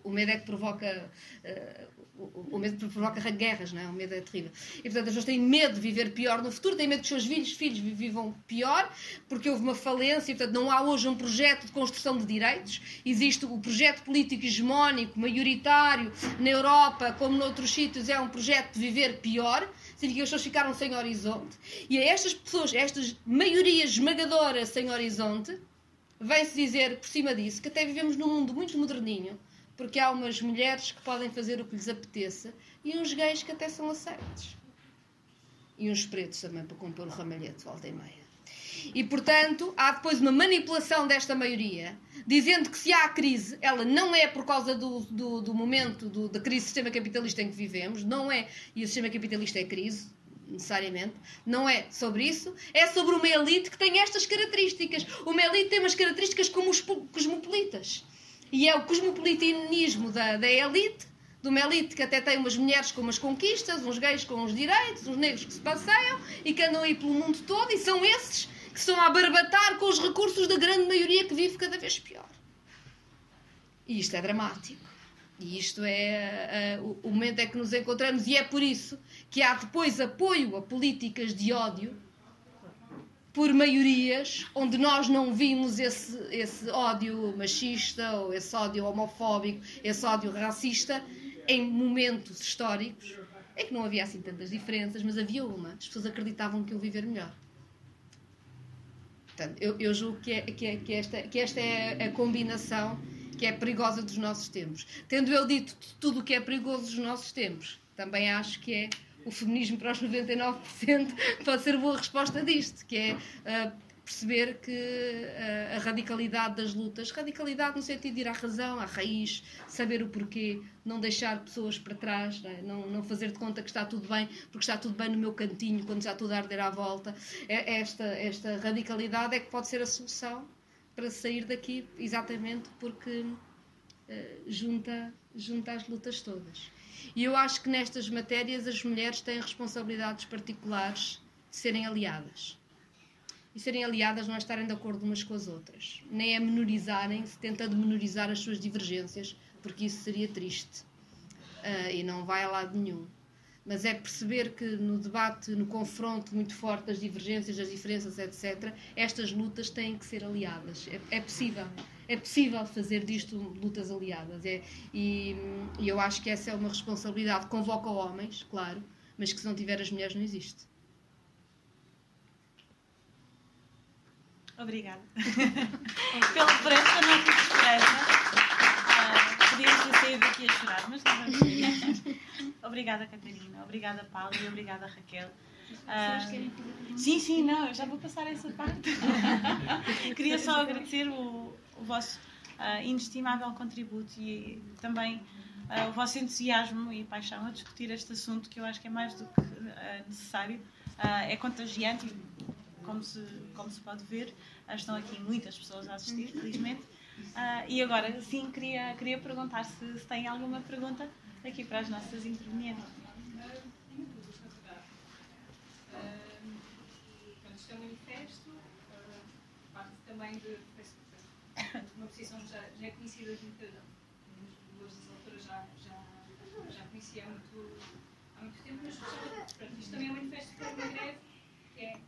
O medo é que provoca uh, o, medo provoca guerras, não é? O medo é terrível. E portanto as pessoas têm medo de viver pior no futuro, têm medo que os seus filhos, filhos vivam pior, porque houve uma falência, e portanto não há hoje um projeto de construção de direitos. Existe o projeto político hegemónico, maioritário, na Europa, como noutros sítios, é um projeto de viver pior, significa que as pessoas ficaram sem horizonte. E a estas pessoas, estas maiorias esmagadoras sem horizonte, vem-se dizer, por cima disso, que até vivemos num mundo muito moderninho, porque há umas mulheres que podem fazer o que lhes apeteça e uns gays que até são aceitos. E uns pretos também para compor o ramalhete, volta e meia. E, portanto, há depois uma manipulação desta maioria, dizendo que se há crise, ela não é por causa do, do, do momento do, da crise do sistema capitalista em que vivemos, não é, e o sistema capitalista é crise, necessariamente, não é sobre isso, é sobre uma elite que tem estas características. Uma elite tem umas características como os cosmopolitas. E é o cosmopolitanismo da, da elite, de uma elite que até tem umas mulheres com umas conquistas, uns gays com uns direitos, uns negros que se passeiam e que andam aí pelo mundo todo, e são esses que estão a barbatar com os recursos da grande maioria que vive cada vez pior. E isto é dramático. E isto é uh, o momento em que nos encontramos, e é por isso que há depois apoio a políticas de ódio por maiorias onde nós não vimos esse, esse ódio machista ou esse ódio homofóbico, esse ódio racista em momentos históricos em que não havia assim tantas diferenças, mas havia uma. As pessoas acreditavam que iam viver melhor. Portanto, eu, eu julgo que, é, que, é, que, esta, que esta é a combinação que é perigosa dos nossos tempos. Tendo eu dito tudo o que é perigoso dos nossos tempos, também acho que é o feminismo para os 99% pode ser boa resposta disto, que é uh, perceber que uh, a radicalidade das lutas, radicalidade no sentido de ir à razão, à raiz, saber o porquê, não deixar pessoas para trás, é? não, não, fazer de conta que está tudo bem, porque está tudo bem no meu cantinho, quando já tudo a arder à volta. É, esta, esta radicalidade é que pode ser a solução para sair daqui, exatamente porque uh, junta, junta as lutas todas. E eu acho que nestas matérias as mulheres têm responsabilidades particulares de serem aliadas e serem aliadas não é estarem de acordo umas com as outras, nem é menorizarem-se, tentando menorizar as suas divergências, porque isso seria triste uh, e não vai a lado nenhum. Mas é perceber que no debate, no confronto muito forte das divergências, das diferenças, etc., estas lutas têm que ser aliadas. É, é possível. É possível fazer disto lutas aliadas. É, e, e eu acho que essa é uma responsabilidade. Convoca homens, claro, mas que se não tiver as mulheres não existe. Obrigada [laughs] pela presta, não fico expressa. Uh, podíamos ter saído daqui a chorar, mas não vamos Obrigada, Catarina. Obrigada, Paulo. E obrigada, Raquel. Uh, sim, sim, não, eu já vou passar essa parte. [laughs] Queria só agradecer o, o vosso uh, inestimável contributo e também uh, o vosso entusiasmo e paixão a discutir este assunto que eu acho que é mais do que uh, necessário. é contagiante como se, como se pode ver, estão aqui muitas pessoas a assistir, felizmente. E agora, sim, queria, queria perguntar se, se tem alguma pergunta aqui para as nossas intervenientes. Isto é um manifesto, parte também de que já, já é conhecida de muitas duas das autoras já, já, já há muito, há muito tempo, mas pronto, isto também é um manifesto para uma greve que é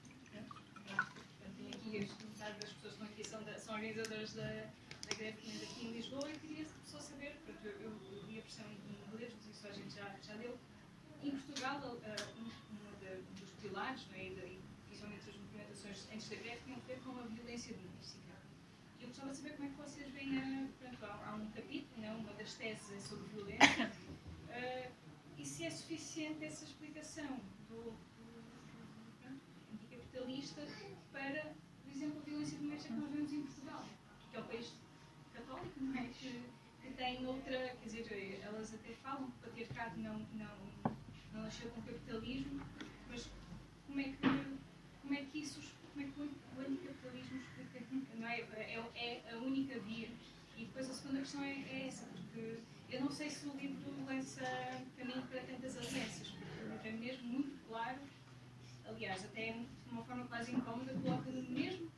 metade das pessoas que estão aqui são, são organizadoras da, da greve aqui em Lisboa e queria só saber, porque eu, eu li a versão em inglês, mas isso a gente já, já deu. Em Portugal, um, um dos pilares, não é, e, principalmente as movimentações antes da greve, tinham a ver com a violência doméstica. Gostava de saber como é que vocês veem, a, portanto, há, um capítulo, não, é, uma das teses é sobre violência, uh, [coughs] e se é suficiente essa explicação do, do, do anticapitalista para exemplo, a violência doméstica que nós vemos em Portugal, que é o país católico, não é? Que, que tem outra, quer dizer, elas até falam que o patriarcado não, não, não nasceu com o capitalismo, mas como é que, como é que isso, como é que o anticapitalismo explica, não é? É, é a única via. E depois a segunda questão é, é essa, porque eu não sei se o livro lança caminho para tantas alianças, porque o livro é mesmo muito claro aliás, até de uma forma quase incómoda, coloca no mesmo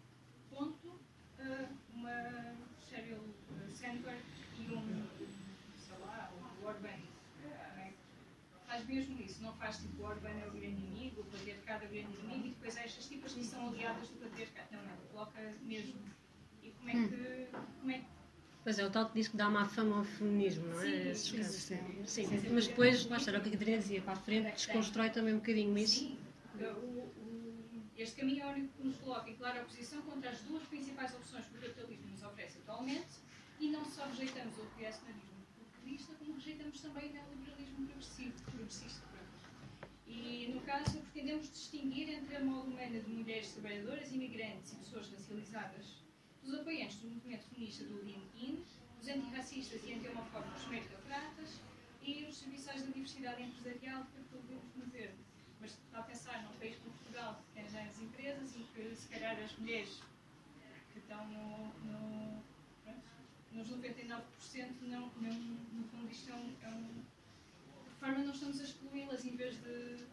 ponto uh, uma Sheryl Sandberg e um, sei lá, o Orban. Uh, faz mesmo isso, não faz tipo o Orban é o grande inimigo, o patriarcado é o grande inimigo e depois há estas tipas que são aliadas do patriarcado. Não, não, coloca mesmo. E como é que. Como é que Pois é, o tal que diz que dá má fama ao feminismo, não é? Sim, sim, sim, sim, Mas depois, lá está, o que a Catarina dizia, para a frente, desconstrói também um bocadinho isso. Sim, este caminho é o único que nos coloca em clara oposição contra as duas principais opções que o capitalismo nos oferece atualmente e não só rejeitamos o reacionarismo populista, como rejeitamos também o neoliberalismo progressivo, progressista. E, no caso, pretendemos distinguir entre a moda humana de mulheres trabalhadoras, imigrantes e pessoas racializadas dos apoiantes do movimento feminista do Lean In, dos antirracistas e anti-homofóbicos meritocratas e os serviçais da diversidade empresarial que pretendemos mover mas está a pensar num país como Portugal, que tem as empresas e que se calhar as mulheres que estão no, no, nos 99% não, não, no fundo isto é um, é um, de forma não estamos a excluí-las em vez de?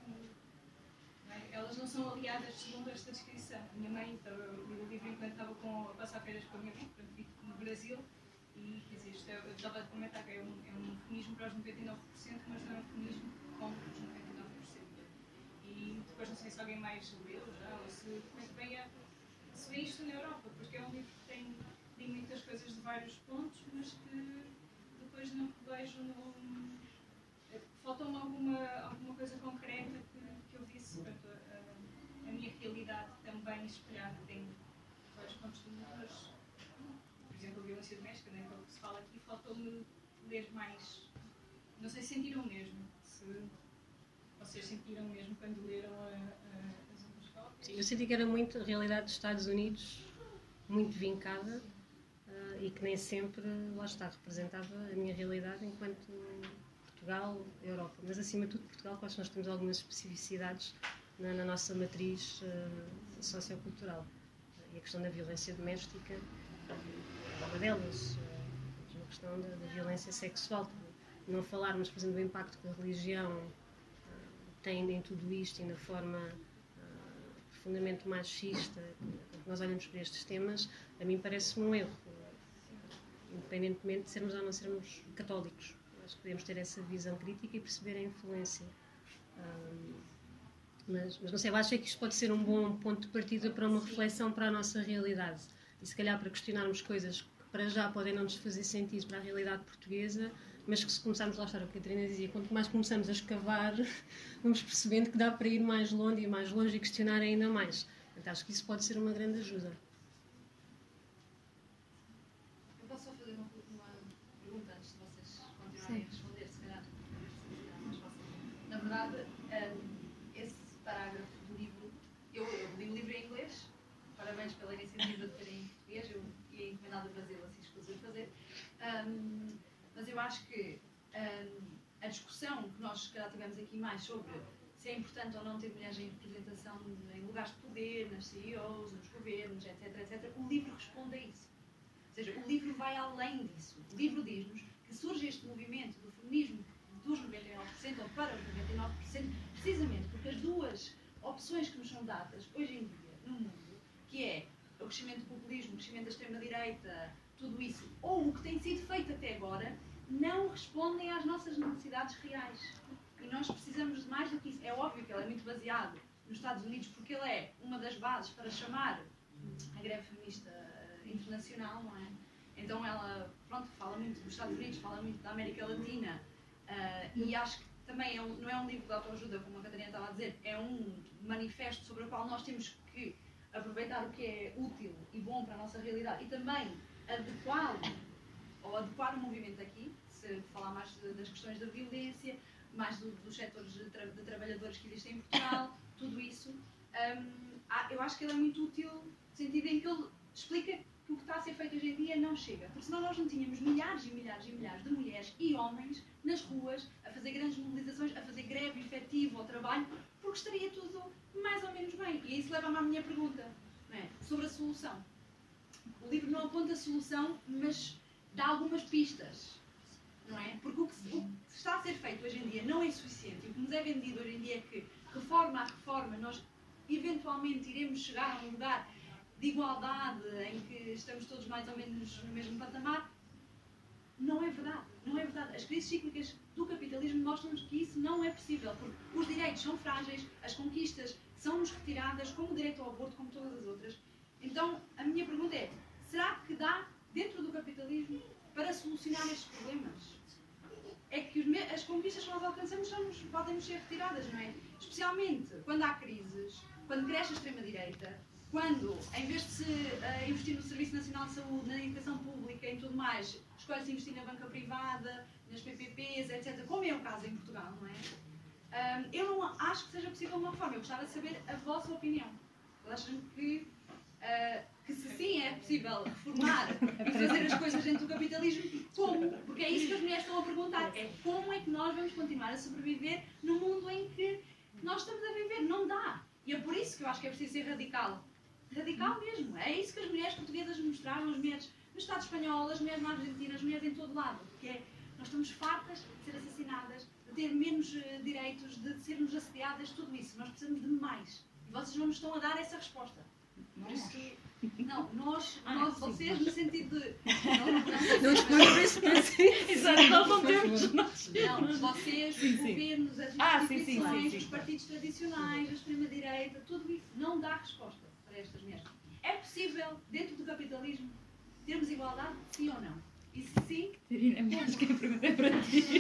Elas não são aliadas segundo esta descrição. Minha mãe, então, eu livro enquanto estava com, a passar férias com a minha mãe, no Brasil, e quer dizer, isto é, eu estava a comentar que é um, é um feminismo para os 99%, mas não é um feminismo contra os 99% depois não sei se alguém mais leu já, ou se como é que vem a, se vê isto na Europa, porque é um livro que tem, tem muitas coisas de vários pontos, mas que depois não vejo no. Falta-me alguma, alguma coisa concreta que, que eu disse, portanto, a, a, minha realidade também espelhada tem vários pontos de vista, mas, por exemplo, a violência doméstica, né, é que se fala aqui, faltou-me ler mais. Não sei se sentiram mesmo. Se, vocês sentiram mesmo quando leram a, a, as outras cópias? Sim, eu senti que era muito a realidade dos Estados Unidos, muito vincada uh, e que nem sempre, lá está, representava a minha realidade enquanto Portugal, Europa. Mas acima de tudo, Portugal, que nós temos algumas especificidades na, na nossa matriz uh, sociocultural. E a questão da violência doméstica é uma delas. Uh, a questão da, da, violência sexual. Não falarmos, por exemplo, do impacto que a religião uh, tem em tudo isto e na forma profundamente machista, quando nós olhamos para estes temas, a mim parece-me um erro, independentemente de sermos ou não sermos católicos. Acho que podemos ter essa visão crítica e perceber a influência. Um, mas, mas, não sei, eu acho que isto pode ser um bom ponto de partida para uma reflexão para a nossa realidade. E se calhar para questionarmos coisas que para já podem não nos fazer sentido para a realidade portuguesa, mas que se começarmos lá estar, o que a Catarina dizia, quanto mais começamos a escavar, [laughs] vamos percebendo que dá para ir mais longe e mais longe e questionar ainda mais. Então acho que isso pode ser uma grande ajuda. Eu posso só fazer uma, uma pergunta antes de vocês continuarem Sim. a responder, se calhar. Na verdade, um, esse parágrafo do livro, eu, eu li o livro em inglês, parabéns pela iniciativa de ter em português, eu ia encomendado do Brasil, assim escuso de fazer. Um, mas eu acho que um, a discussão que nós se calhar tivemos aqui mais sobre se é importante ou não ter mulheres em representação em lugares de poder, nas CEOs, nos governos, etc, etc, o livro responde a isso. Ou seja, o livro vai além disso. O livro diz-nos que surge este movimento do feminismo dos 99% ou para os 99%, precisamente porque as duas opções que nos são dadas hoje em dia no mundo, que é o crescimento do populismo, o crescimento da extrema-direita, tudo isso, ou o que tem sido feito até agora, não respondem às nossas necessidades reais. E nós precisamos de mais do que isso. É óbvio que ele é muito baseado nos Estados Unidos, porque ele é uma das bases para chamar a greve feminista internacional, não é? Então ela, pronto, fala muito dos Estados Unidos, fala muito da América Latina, uh, e acho que também é um, não é um livro de autoajuda, como a Catarina estava a dizer, é um manifesto sobre o qual nós temos que aproveitar o que é útil e bom para a nossa realidade e também adequá-lo ou adequar o movimento aqui, se falar mais das questões da violência, mais do, dos setores de, tra de, trabalhadores que existem em Portugal, tudo isso, um, eu acho que ele é muito útil no sentido em que ele explica que o que está a ser feito hoje em dia não chega. Porque senão nós não tínhamos milhares e milhares e milhares de mulheres e homens nas ruas a fazer grandes mobilizações, a fazer greve efetiva ao trabalho, porque estaria tudo mais ou menos bem. E isso leva-me à minha pergunta é? sobre a solução. O livro não aponta solução, mas dá algumas pistas. Não é? Porque o que, o que está a ser feito hoje em dia não é suficiente. O que nos é vendido hoje em dia é que, reforma a reforma, nós eventualmente iremos chegar a um lugar de igualdade em que estamos todos mais ou menos no mesmo patamar. Não é verdade. Não é verdade. As crises cíclicas do capitalismo mostram-nos que isso não é possível, porque os direitos são frágeis, as conquistas são-nos retiradas, como o direito ao aborto, como todas as outras. Então, a minha pergunta é: será que dá, dentro do capitalismo, para solucionar estes problemas? É que as conquistas que nós alcançamos podem nos ser retiradas, não é? Especialmente quando há crises, quando cresce a extrema-direita, quando, em vez de se uh, investir no Serviço Nacional de Saúde, na educação pública e tudo mais, escolhe-se investir na banca privada, nas PPPs, etc., como é o caso em Portugal, não é? Um, eu não acho que seja possível uma forma. Eu gostava de saber a vossa opinião. Acham que uh, que se sim é possível reformar e fazer as coisas dentro do capitalismo, como? Porque é isso que as mulheres estão a perguntar. É como é que nós vamos continuar a sobreviver no mundo em que nós estamos a viver? Não dá. E é por isso que eu acho que é preciso ser radical. Radical mesmo. É isso que as mulheres portuguesas mostraram, as mulheres no Estado espanhol, as mulheres na Argentina, as mulheres em todo lado. Que é, nós estamos fartas de ser assassinadas, de ter menos uh, direitos, de sermos assediadas, tudo isso. Nós precisamos de mais. E vocês não nos estão a dar essa resposta. Por isso, não, nós, ah, nós vocês, no sentido de. [laughs] Não, que [laughs] assim. Exato, nós não temos. Não, vocês, os governos, as ah, instituições, os partidos tradicionais, a extrema-direita, tudo isso não dá resposta para estas mulheres. É possível, dentro do capitalismo, termos igualdade, sim ou não? E se sim. Terina, acho que a pergunta é para ti.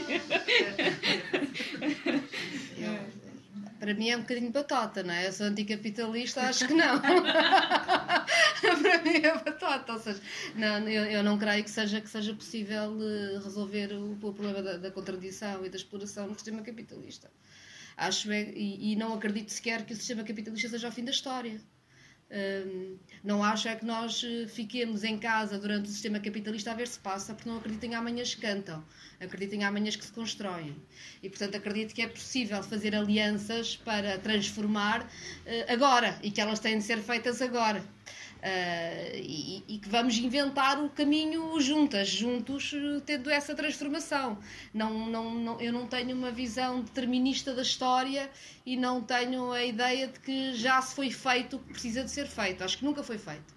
[laughs] Para mim é um bocadinho batata, não é? Eu sou anticapitalista, [laughs] acho que não. [laughs] para mim é batata. Ou seja, não, eu, eu não creio que seja, que seja possível eh, resolver o, o problema da, da, contradição e da exploração no sistema capitalista. Acho e, e, não acredito sequer que o sistema capitalista seja o fim da história. Não acho é que nós eh, fiquemos em casa durante o sistema capitalista a ver se passa, porque não acredito em amanhãs que cantam, acredito em amanhãs que se constroem. E, portanto, acredito que é possível fazer alianças para transformar uh, agora e que elas têm de ser feitas agora. Uh, e, e, que vamos inventar o caminho juntas, juntos, tendo essa transformação. Não, não, não, eu não tenho uma visão determinista da história e não tenho a ideia de que já se foi feito o que precisa de ser feito. Acho que nunca foi feito.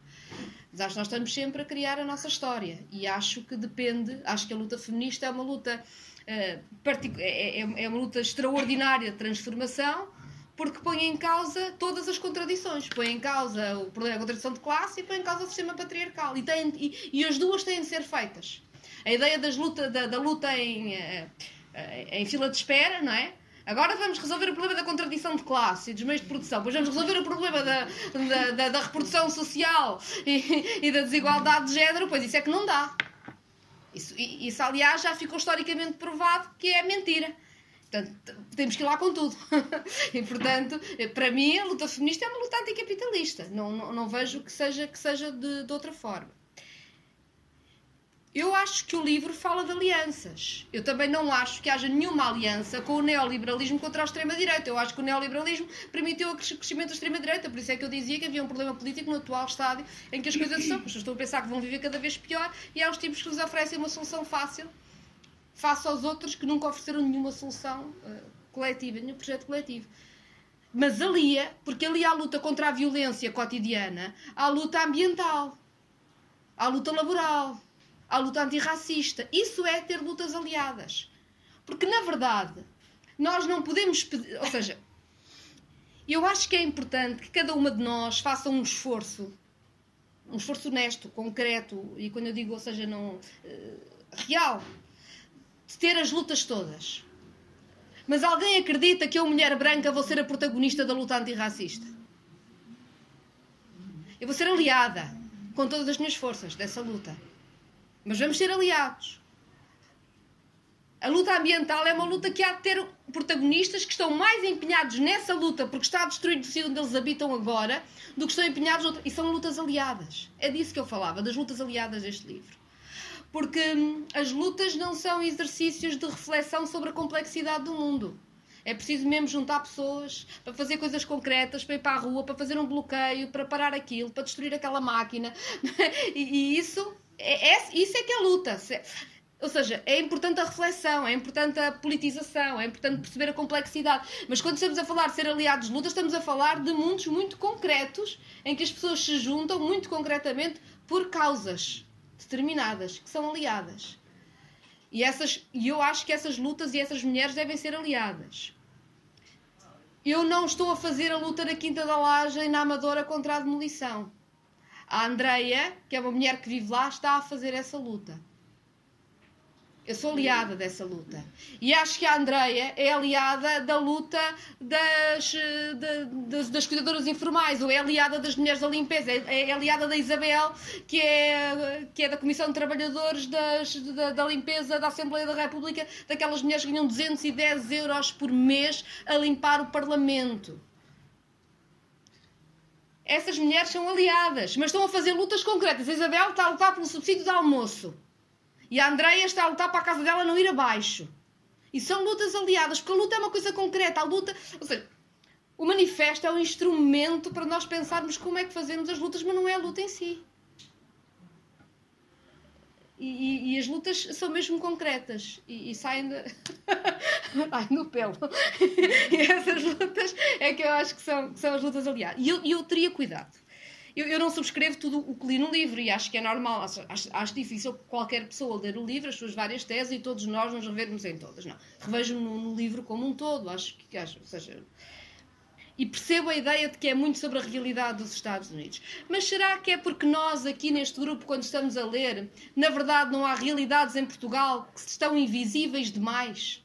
Mas acho que nós estamos sempre a criar a nossa história e acho que depende, acho que a luta feminista é uma luta, uh, é, é, é uma luta extraordinária de transformação porque põe em causa todas as contradições. Põe em causa o problema da contradição de classe e põe em causa o sistema patriarcal. E, tem, e, e as duas têm de ser feitas. A ideia das luta, da, da luta em, eh, eh, em fila de espera, não é? Agora vamos resolver o problema da contradição de classe e dos meios de produção, depois vamos resolver o problema da, da, da, da reprodução social e, e, da desigualdade de género, pois isso é que não dá. Isso, isso, aliás, já ficou historicamente provado que é mentira. Portanto, temos que ir lá com tudo. [laughs] e, portanto, para mim, a luta feminista é uma luta anticapitalista. Não, não, não vejo que seja, que seja de, de outra forma. Eu acho que o livro fala de alianças. Eu também não acho que haja nenhuma aliança com o neoliberalismo contra a extrema-direita. Eu acho que o neoliberalismo permitiu o crescimento da extrema-direita. Por isso é que eu dizia que havia um problema político no atual estádio em que as coisas são. Estão a pensar que vão viver cada vez pior e há uns tipos que nos oferecem uma solução fácil face aos outros que nunca ofereceram nenhuma solução uh, coletiva, nenhum projeto coletivo. Mas alia, porque ali há a luta contra a violência cotidiana, há a luta ambiental, há a luta laboral, há a luta antirracista. Isso é ter lutas aliadas. Porque, na verdade, nós não podemos pedir. Ou seja, eu acho que é importante que cada uma de nós faça um esforço, um esforço honesto, concreto, e quando eu digo, ou seja, não. Uh, real, de ter as lutas todas. Mas alguém acredita que eu, mulher branca, vou ser a protagonista da luta antirracista? Eu vou ser aliada com todas as minhas forças dessa luta. Mas vamos ser aliados. A luta ambiental é uma luta que há de ter protagonistas que estão mais empenhados nessa luta porque está destruído o sítio onde eles habitam agora do que estão empenhados noutra. E são lutas aliadas. É disso que eu falava, das lutas aliadas deste livro porque hum, as lutas não são exercícios de reflexão sobre a complexidade do mundo. É preciso mesmo juntar pessoas para fazer coisas concretas, para ir para a rua, para fazer um bloqueio, para parar aquilo, para destruir aquela máquina. [laughs] e, isso, é, é, isso é que é luta. Ou seja, é importante a reflexão, é importante a politização, é importante perceber a complexidade. Mas quando estamos a falar de ser aliados de luta, estamos a falar de mundos muito concretos, em que as pessoas se juntam muito concretamente por causas determinadas, que são aliadas. E, essas, e eu acho que essas lutas e essas mulheres devem ser aliadas. Eu não estou a fazer a luta na Quinta da Laje e na Amadora contra a demolição. A Andreia, que é uma mulher que vive lá, está a fazer essa luta. Eu sou aliada dessa luta. E acho que a Andreia é aliada da luta das, das, das, cuidadoras informais, ou é aliada das mulheres da limpeza, é, é, aliada da Isabel, que é, que é da Comissão de Trabalhadores das, da, da Limpeza da Assembleia da República, daquelas mulheres que ganham 210 euros por mês a limpar o Parlamento. Essas mulheres são aliadas, mas estão a fazer lutas concretas. A Isabel está a lutar pelo subsídio de almoço. E a Andreia está a lutar para a casa dela não ir abaixo. E são lutas aliadas, porque a luta é uma coisa concreta. A luta, ou seja, o manifesto é um instrumento para nós pensarmos como é que fazemos as lutas, mas não é a luta em si. E, e, e as lutas são mesmo concretas e, e saem de... [laughs] Ai, no pelo. [laughs] e essas lutas é que eu acho que são, que são as lutas aliadas. E eu, eu teria cuidado eu, eu não subscrevo tudo o que li no livro e acho que é normal, acho, acho, acho difícil qualquer pessoa ler o livro, as suas várias teses e todos nós nos revermos em todas. Não. Revejo-me no, no, livro como um todo, acho que, acho, seja, e percebo a ideia de que é muito sobre a realidade dos Estados Unidos. Mas será que é porque nós, aqui neste grupo, quando estamos a ler, na verdade não há realidades em Portugal que estão invisíveis demais?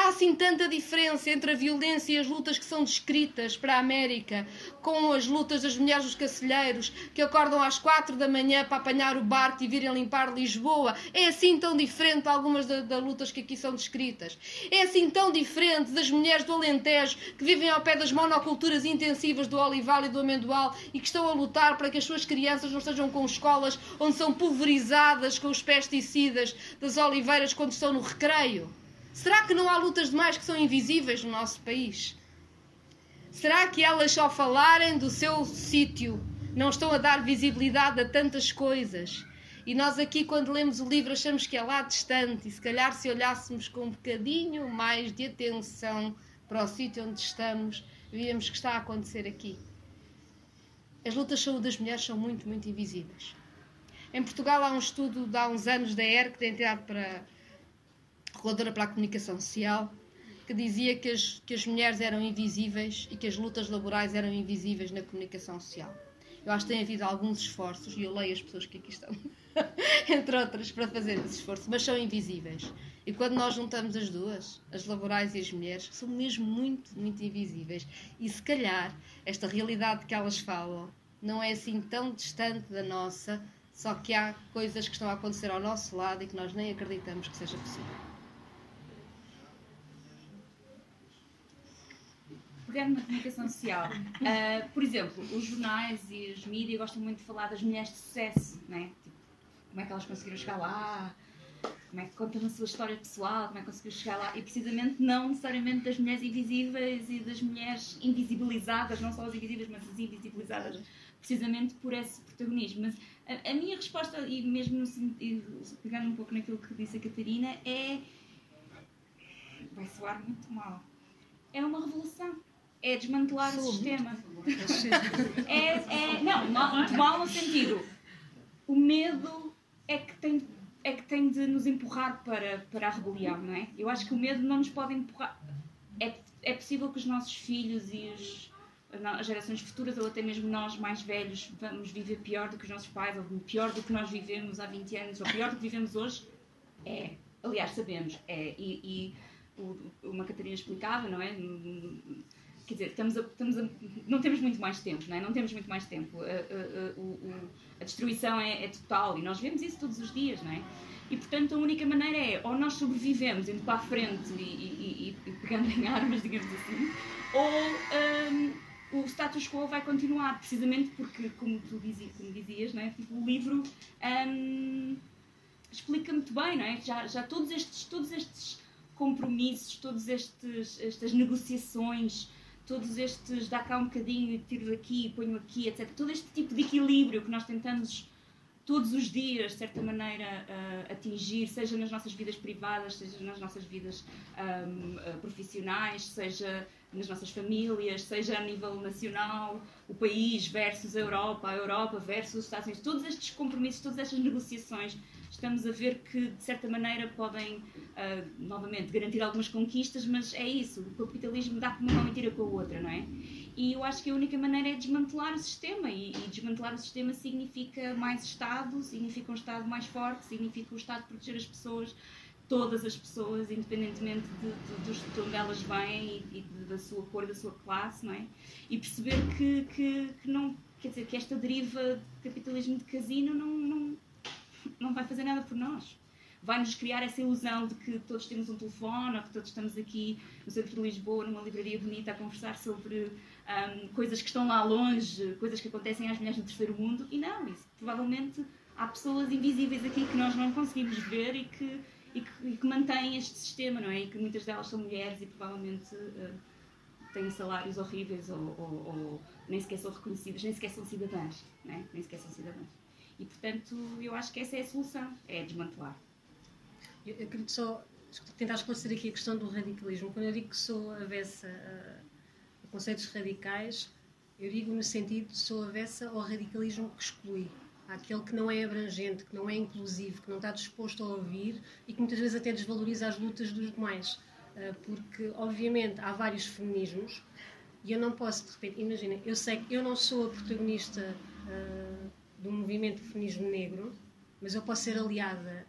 Há assim tanta diferença entre a violência e as lutas que são descritas para a América, com as lutas das mulheres dos cacilheiros, que acordam às quatro da manhã para apanhar o barco e virem limpar Lisboa. É assim tão diferente algumas das da lutas que aqui são descritas. É assim tão diferente das mulheres do Alentejo, que vivem ao pé das monoculturas intensivas do olival e do amendoal e que estão a lutar para que as suas crianças não estejam com escolas onde são pulverizadas com os pesticidas das oliveiras quando estão no recreio. Será que não há lutas demais que são invisíveis no nosso país? Será que elas, só falarem do seu sítio, não estão a dar visibilidade a tantas coisas? E nós aqui, quando lemos o livro, achamos que é lá distante, e se calhar se olhássemos com um bocadinho mais de atenção para o sítio onde estamos, víamos que está a acontecer aqui. As lutas de saúde das mulheres são muito, muito invisíveis. Em Portugal há um estudo de há uns anos da ERC, da Entidade para reguladora para a comunicação social, que dizia que as, que as mulheres eram invisíveis e que as lutas laborais eram invisíveis na comunicação social. Eu acho que tem havido alguns esforços, e eu leio as pessoas que aqui estão, [laughs] entre outras, para fazer esse esforço, mas são invisíveis. E quando nós juntamos as duas, as laborais e as mulheres, são mesmo muito, muito invisíveis. E se calhar esta realidade que elas falam não é assim tão distante da nossa, só que há coisas que estão a acontecer ao nosso lado e que nós nem acreditamos que seja possível. Pegando na comunicação social, uh, por exemplo, os jornais e as mídias gostam muito de falar das mulheres de sucesso, né? Tipo, como é que elas conseguiram chegar lá, como é que contam a sua história pessoal, como é que conseguiram chegar lá, e precisamente não necessariamente das mulheres invisíveis e das mulheres invisibilizadas, não só as invisíveis, mas as invisibilizadas, precisamente por esse protagonismo. Mas a, a minha resposta, e mesmo pegando um pouco naquilo que disse a Catarina, é. vai soar muito mal. É uma revolução é desmantelar Sou o sistema. [laughs] é, é, não, mal, mal no sentido. O medo é que tem é que tem de nos empurrar para, para a rebelião, não é? Eu acho que o medo não nos pode empurrar. É, é possível que os nossos filhos e os, as gerações futuras, ou até mesmo nós mais velhos, vamos viver pior do que os nossos pais, ou pior do que nós vivemos há 20 anos, ou pior do que vivemos hoje? É. Aliás, sabemos. É. E, e uma Catarina explicava, não é? Quer dizer, estamos a, estamos a, não temos muito mais tempo, não é? Não temos muito mais tempo. A, a, a destruição é, é, total e nós vemos isso todos os dias, não é? E portanto a única maneira é ou nós sobrevivemos indo para a frente e, e, e pegando em armas, [laughs] digamos assim, ou um, o status quo vai continuar, precisamente porque, como tu dizias, como dizias não é? Tipo, o livro um, explica muito bem, não é? Já, já todos estes, todos estes compromissos, todas estas negociações todos estes, dá cá um bocadinho, tiro daqui, ponho aqui, etc. Todo este tipo de equilíbrio que nós tentamos todos os dias, de certa maneira, uh, atingir, seja nas nossas vidas privadas, seja nas nossas vidas um, uh, eh, profissionais, seja nas nossas famílias, seja a nível nacional, o país versus a Europa, a Europa versus os Estados Unidos, todos estes compromissos, todas estas negociações estamos a ver que, de certa maneira, podem, uh, novamente, garantir algumas conquistas, mas é isso, o capitalismo dá com uma mão e tira com a outra, não é? E eu acho que a única maneira é desmantelar o sistema, e, e desmantelar o sistema significa mais Estado, significa um Estado mais forte, significa o Estado proteger as pessoas, todas as pessoas, independentemente de, de, de onde elas vêm e, e da sua cor, da sua classe, não é? E perceber que, que, que não, quer dizer, que esta deriva de capitalismo de casino não, não não vai fazer nada por nós. Vai-nos criar essa ilusão de que todos temos um telefone ou que todos estamos aqui no centro de Lisboa, numa livraria bonita, a conversar sobre um, coisas que estão lá longe, coisas que acontecem às mulheres no terceiro mundo. E não, isso provavelmente há pessoas invisíveis aqui que nós não conseguimos ver e que, e que, e que mantêm este sistema, não é? E que muitas delas são mulheres e provavelmente uh, têm salários horríveis ou, ou, ou, nem sequer são reconhecidas, nem sequer são cidadãs, é? nem sequer são cidadãs. E, portanto, eu acho que essa é a solução, é desmantelar. Eu, eu queria só tentar esclarecer aqui a questão do radicalismo. Quando eu digo que sou avessa a, a conceitos radicais, eu digo no sentido de sou avessa ao radicalismo que exclui, àquele que não é abrangente, que não é inclusivo, que não está disposto a ouvir e que muitas vezes até desvaloriza as lutas dos demais. Ah, porque, obviamente, há vários feminismos e eu não posso, de repente, imagina, eu sei que eu não sou a protagonista uh, do movimento feminismo negro, mas eu posso ser aliada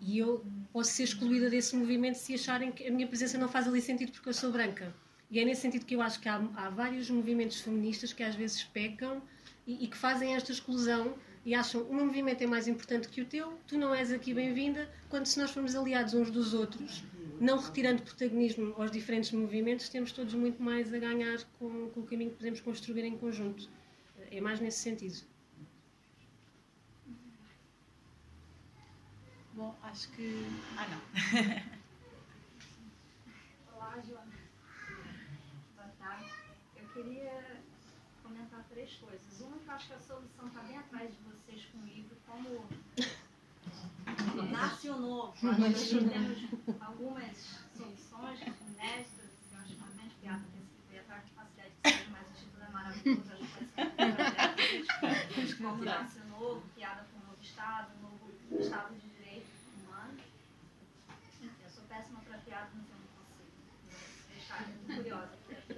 E eu posso ser excluída desse movimento se acharem que a minha presença não faz ali sentido porque eu sou branca. E é nesse sentido que eu acho que há, há vários movimentos feministas que às vezes pecam e, e, que fazem esta exclusão e acham o meu movimento é mais importante que o teu, tu não és aqui bem-vinda, quando se nós formos aliados uns dos outros, não retirando protagonismo aos diferentes movimentos, temos todos muito mais a ganhar com, com o caminho que podemos construir em conjunto. É mais nesse sentido. Bom, acho que. Ah, não. Olá, Joana. Boa tarde. Eu queria comentar três coisas. Uma, que eu acho que a solução está bem atrás de vocês com o livro, como nasce o novo. Nós temos algumas soluções inéditas, eu acho que é mais piada desse livro, e a capacidade de ser mais o título é maravilhoso, acho que vai ser como nasce o novo, piada com o novo Estado, o novo Estado de curiosa, que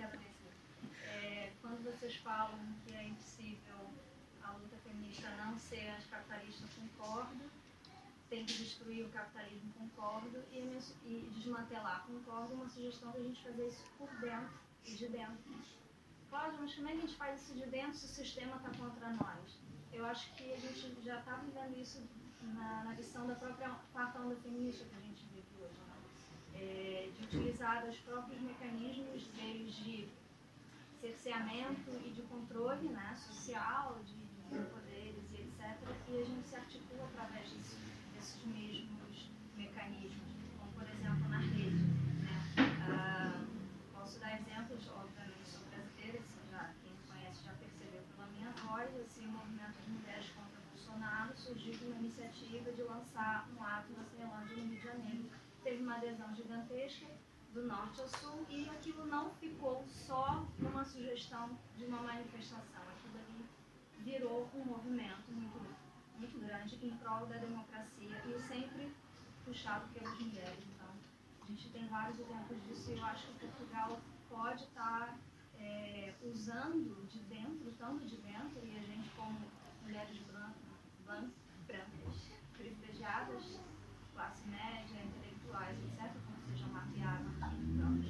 é, quando vocês falam que é impossível a luta feminista não ser anticapitalista, concordo, tem que destruir o capitalismo, concordo, e, e desmantelar, concordo, uma sugestão para a gente fazer isso por dentro e de dentro. Pode, mas como é que a gente faz isso de dentro se o sistema está contra nós? Eu acho que a gente já está vivendo isso na, na visão da própria quarta onda feminista que a gente é, de utilizar os próprios mecanismos desde cerceamento e de controle né, social, de, de poderes e etc. E a gente se articula através desse, desses mesmos mecanismos, como por exemplo na rede. Né? Ah, posso dar exemplos, obviamente, sou brasileira, já, quem conhece já percebeu pela minha voz, assim, o movimento de mulheres contra Bolsonaro surgiu com uma iniciativa de lançar um ato na Ceilândia, no Rio de Janeiro, teve uma adesão gigantesca do norte ao sul e aquilo não ficou só numa sugestão de uma manifestação. Aquilo ali virou um movimento muito, muito grande em prol da democracia e sempre puxado pelas mulheres. Então, a gente tem vários exemplos disso e eu acho que Portugal pode estar é, usando de dentro, estando de dentro, e a gente como mulheres brancas, brancas privilegiadas, classe média, intelectuais, etc., como seja mapeado aqui, vamos,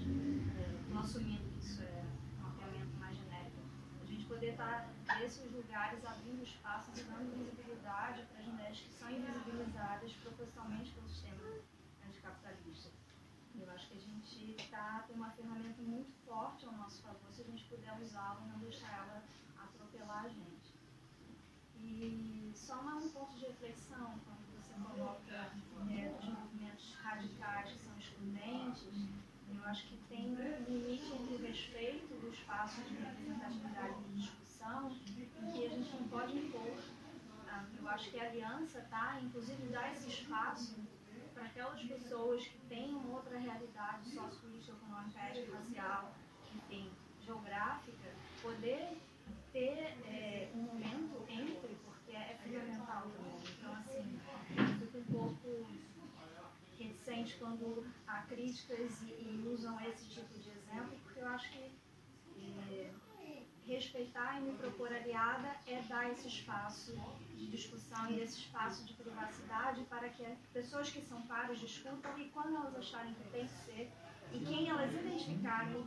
que isso é um mapeamento mais genérico, a gente poder estar nesses lugares abrindo espaços e dando visibilidade para as mulheres que são invisibilizadas propositalmente pelo sistema anticapitalista. Eu acho que a gente tá, tem uma ferramenta muito forte ao nosso favor se a gente puder usá-la e não deixar ela atropelar a gente. E só mais um ponto de reflexão, quando você coloca é, dos movimentos radicais que são excludentes, eu acho que tem um limite entre o respeito do espaço de representatividade e discussão, que a gente não pode impor. Ah, eu acho que a aliança está, inclusive, dar esse espaço para aquelas pessoas que têm uma outra realidade sociopolítica, econômica, racial, enfim, geográfica, poder ter é, um momento entre, porque é fundamental também. Então, assim, eu fico um pouco reticente quando há críticas e, e, usam esse tipo de exemplo, eu acho que é, respeitar e me propor aliada é dar esse espaço de discussão e esse espaço de privacidade para que pessoas que são pares discutam e quando elas acharem que tem que ser e quem elas identificarem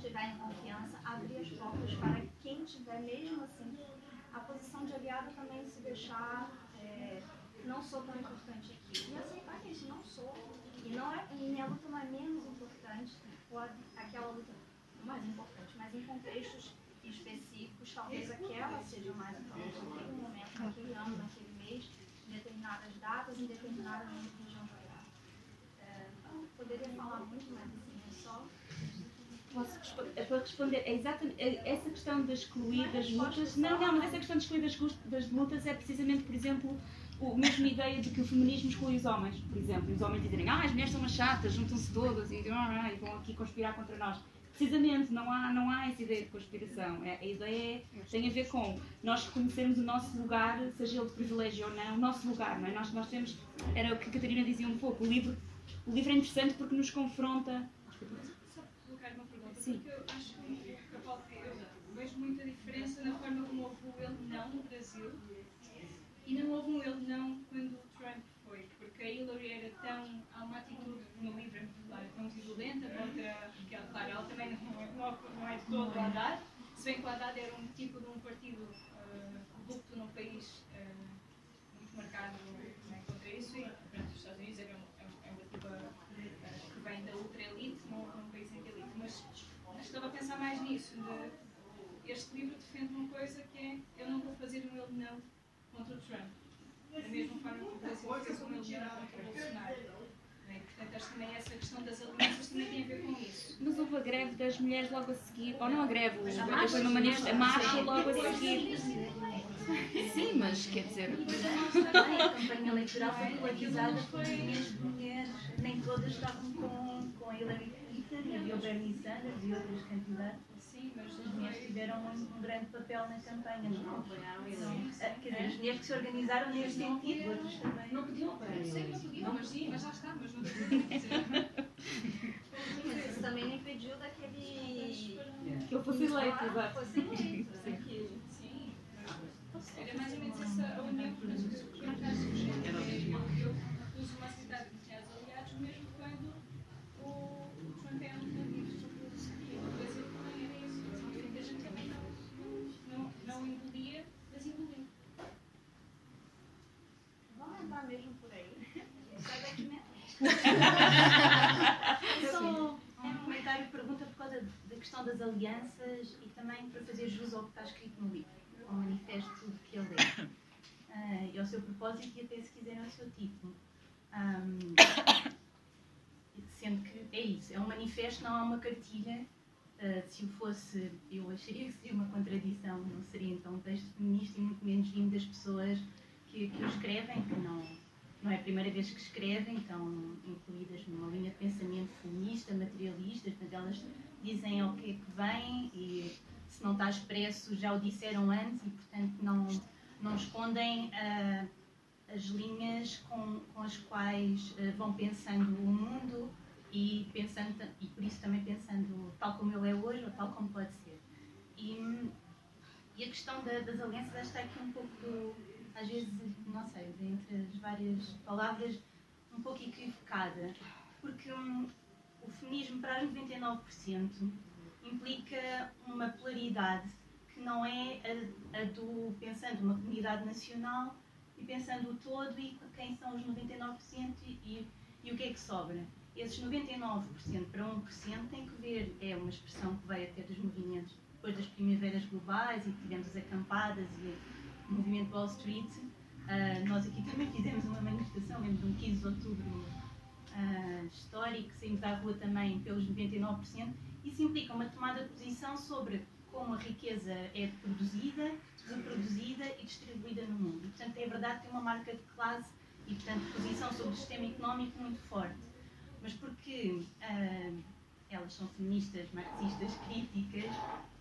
tiver em confiança, abrir as portas para quem tiver mesmo assim a posição de aliado também se deixar é, não sou tão importante aqui. E aceitar que isso não sou. E, não é, e minha luta não é menos importante, ou aquela luta mais importante, mas em contextos específicos, talvez aquela seja mais importante naquele momento, naquele ano, naquele mês, em determinadas datas, em determinada região geográfica. É, poderia falar muito, mas assim, é só Posso responder, é para responder é exatamente é essa questão de excluir das lutas. Não, não, mas essa questão de excluir das lutas é precisamente, por exemplo, a mesma ideia de que o feminismo exclui os homens, por exemplo. E os homens dizerem, ah, as mulheres são umas chatas, juntam-se todas e, ah, e, vão aqui conspirar contra nós. Precisamente, não há, não há essa ideia de conspiração. É, a ideia é, tem a ver com nós reconhecermos o nosso lugar, seja ele de privilégio ou não, o nosso lugar, não é? Nós, nós temos, era o que a Catarina dizia um pouco, o livro, o livro é interessante porque nos confronta Sim. porque eu acho que eu vejo muita diferença na forma como houve o ele não no Brasil e não houve um ele não quando o Trump foi, porque a Hillary era tão. há uma atitude de uma livre é tão violenta contra. que claro, ela também não, não, não é todo o Haddad, se bem que o Haddad era um tipo de um partido uh, corrupto num país uh, muito marcado né, contra isso, e portanto, os Estados Unidos é, é uma, é uma tipo, uh, que vem da ultra-elite, não um país em elite. Mas, mas estava a pensar mais nisso, de, este livro defende uma coisa que é eu não vou fazer um ele não contra o Trump. Da mesma forma que o Brasil fez um ele não contra o Bolsonaro. Portanto, acho que também essa questão das alianças também tem a ver com isso. Mas houve a greve das mulheres logo a seguir, ou não a greve, a marcha, uma a marcha logo a seguir. Sim, mas quer dizer. [laughs] A campanha eleitoral foi politizada por mulheres, nem todas estavam com, com a Hillary Clinton, havia o Bernie Sanders e outros candidatos. Mulheres tiveram um, um, grande papel na campanha, não acompanharam eles. Quer dizer, as mulheres que se organizaram nesse sentido, outros também. Não podiam Sim, não podiam, mas sim, mas já está, mas não podiam Mas isso também não impediu daquele. Que eu fosse eleito, exato. Fosse eleito. Sim, era mais ou menos essa a união, por exemplo, que no [laughs] Só um comentário, pergunta por causa da questão das alianças e também para fazer jus ao que está escrito no livro, ao manifesto que ele é. Uh, e ao seu propósito e até se quiserem ao seu título. Um, sendo que é isso, é um manifesto, não é uma cartilha. Uh, se o fosse, eu acharia que seria uma contradição, não seria então um texto feminista e muito menos vindo das pessoas que, que o escrevem, que não, não é a primeira vez que escrevem, estão incluídas numa linha de pensamento feminista, materialista, portanto elas dizem ao que é que vem e se não está expresso já o disseram antes e portanto não, não escondem uh, as linhas com, com as quais uh, vão pensando o mundo e, pensando, e por isso também pensando tal como ele é hoje ou tal como pode ser. E, e a questão da, das alianças está aqui um pouco, às vezes, não sei, entre as várias palavras, um pouco equivocada, porque um, o feminismo para os 99% implica uma polaridade que não é a, a, do pensando uma comunidade nacional e pensando o todo e quem são os 99% e, e, o que é que sobra. Esses 99% para 1% tem que ver, é uma expressão que veio até dos movimentos depois das primaveras globais e tivemos as acampadas e movimento Wall Street. Uh, nós aqui também fizemos uma manifestação, lembro de um 15 de outubro uh, histórico, saímos à rua também pelos 99%. Isso implica uma tomada de posição sobre como a riqueza é produzida, reproduzida e distribuída no mundo. E, portanto, é verdade que tem uma marca de classe e, portanto, posição sobre o sistema económico muito forte. Mas porque uh, elas são feministas, marxistas, críticas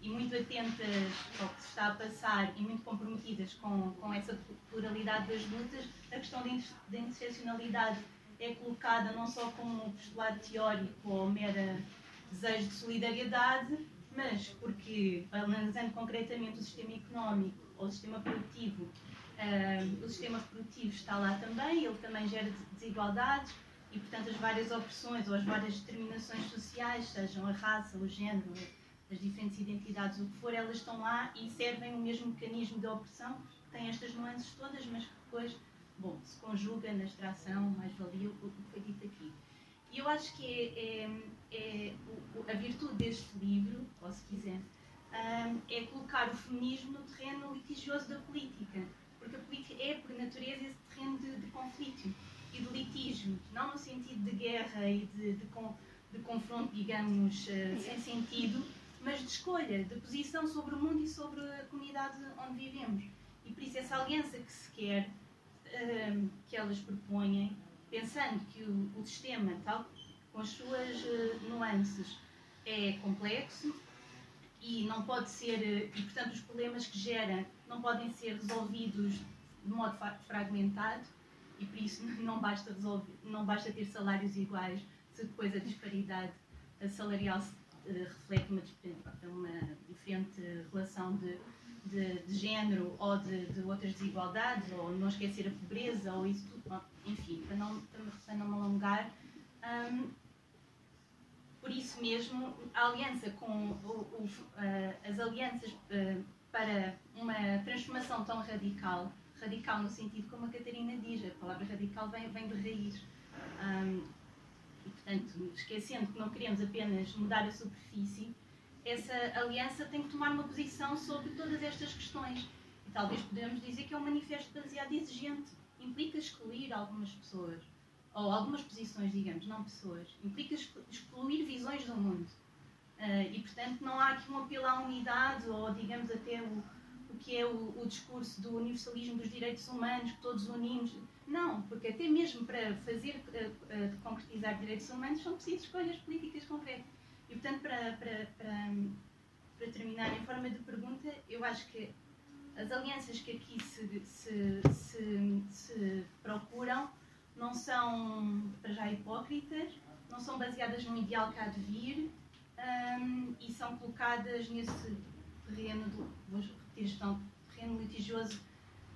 e muito atentas ao que se está a passar e muito comprometidas com, com essa pluralidade das lutas, a questão da interseccionalidade é colocada não só como um postulado teórico ou mera desejo de solidariedade, mas porque, analisando concretamente o sistema económico ou o sistema produtivo, uh, o sistema produtivo está lá também, ele também gera desigualdades e, portanto, as várias opressões ou as várias determinações sociais, sejam a raça, o género, as diferentes identidades, o que for, elas estão lá e servem o mesmo mecanismo de opressão, tem estas nuances todas, mas que depois, bom, se conjuga na extração, mais-valia, o que foi dito aqui. E eu acho que é, é, é a virtude deste livro, ou se quiser, é colocar o feminismo no terreno litigioso da política, porque a política é, por natureza, esse terreno de, de conflito e de litígio, não no sentido de guerra e de, de, de confronto, digamos, uh, sem sentido, mas de escolha, de posição sobre o mundo e sobre a comunidade onde vivemos. E por isso essa aliança que se quer, uh, que elas propõem, pensando que o, o sistema, tal com as suas uh, nuances, é complexo e não pode ser, e portanto os problemas que gera não podem ser resolvidos de modo fragmentado e por isso [laughs] não basta, resolver, não basta ter salários iguais se depois a disparidade salarial uh, reflete uma, uma, diferente relação de, de, de género ou de, de, outras desigualdades, ou não esquecer a pobreza, ou isso tudo, enfim, para não, para não me alongar. Um, por isso mesmo, a aliança com o, o, uh, as alianças uh, para uma transformação tão radical, radical no sentido como a Catarina diz, a palavra radical vem, vem de raiz. Um, e, portanto, esquecendo que não queremos apenas mudar a superfície, essa aliança tem que tomar uma posição sobre todas estas questões. E talvez podemos dizer que é um manifesto demasiado exigente. Implica excluir algumas pessoas ou algumas posições, digamos, não pessoas, implica excluir visões do mundo. Uh, e, portanto, não há aqui um apelo à unidade ou, digamos, até o, que é o, o, discurso do universalismo dos direitos humanos, que todos unimos. Não, porque até mesmo para fazer, uh, uh, concretizar direitos humanos, são precisas escolhas políticas concretas. E, portanto, para, para, para, para terminar, em forma de pergunta, eu acho que as alianças que aqui se, se, se, se procuram não são, para já, hipócritas, não são baseadas num ideal que há de vir um, e são colocadas nesse terreno, do, vou repetir terreno litigioso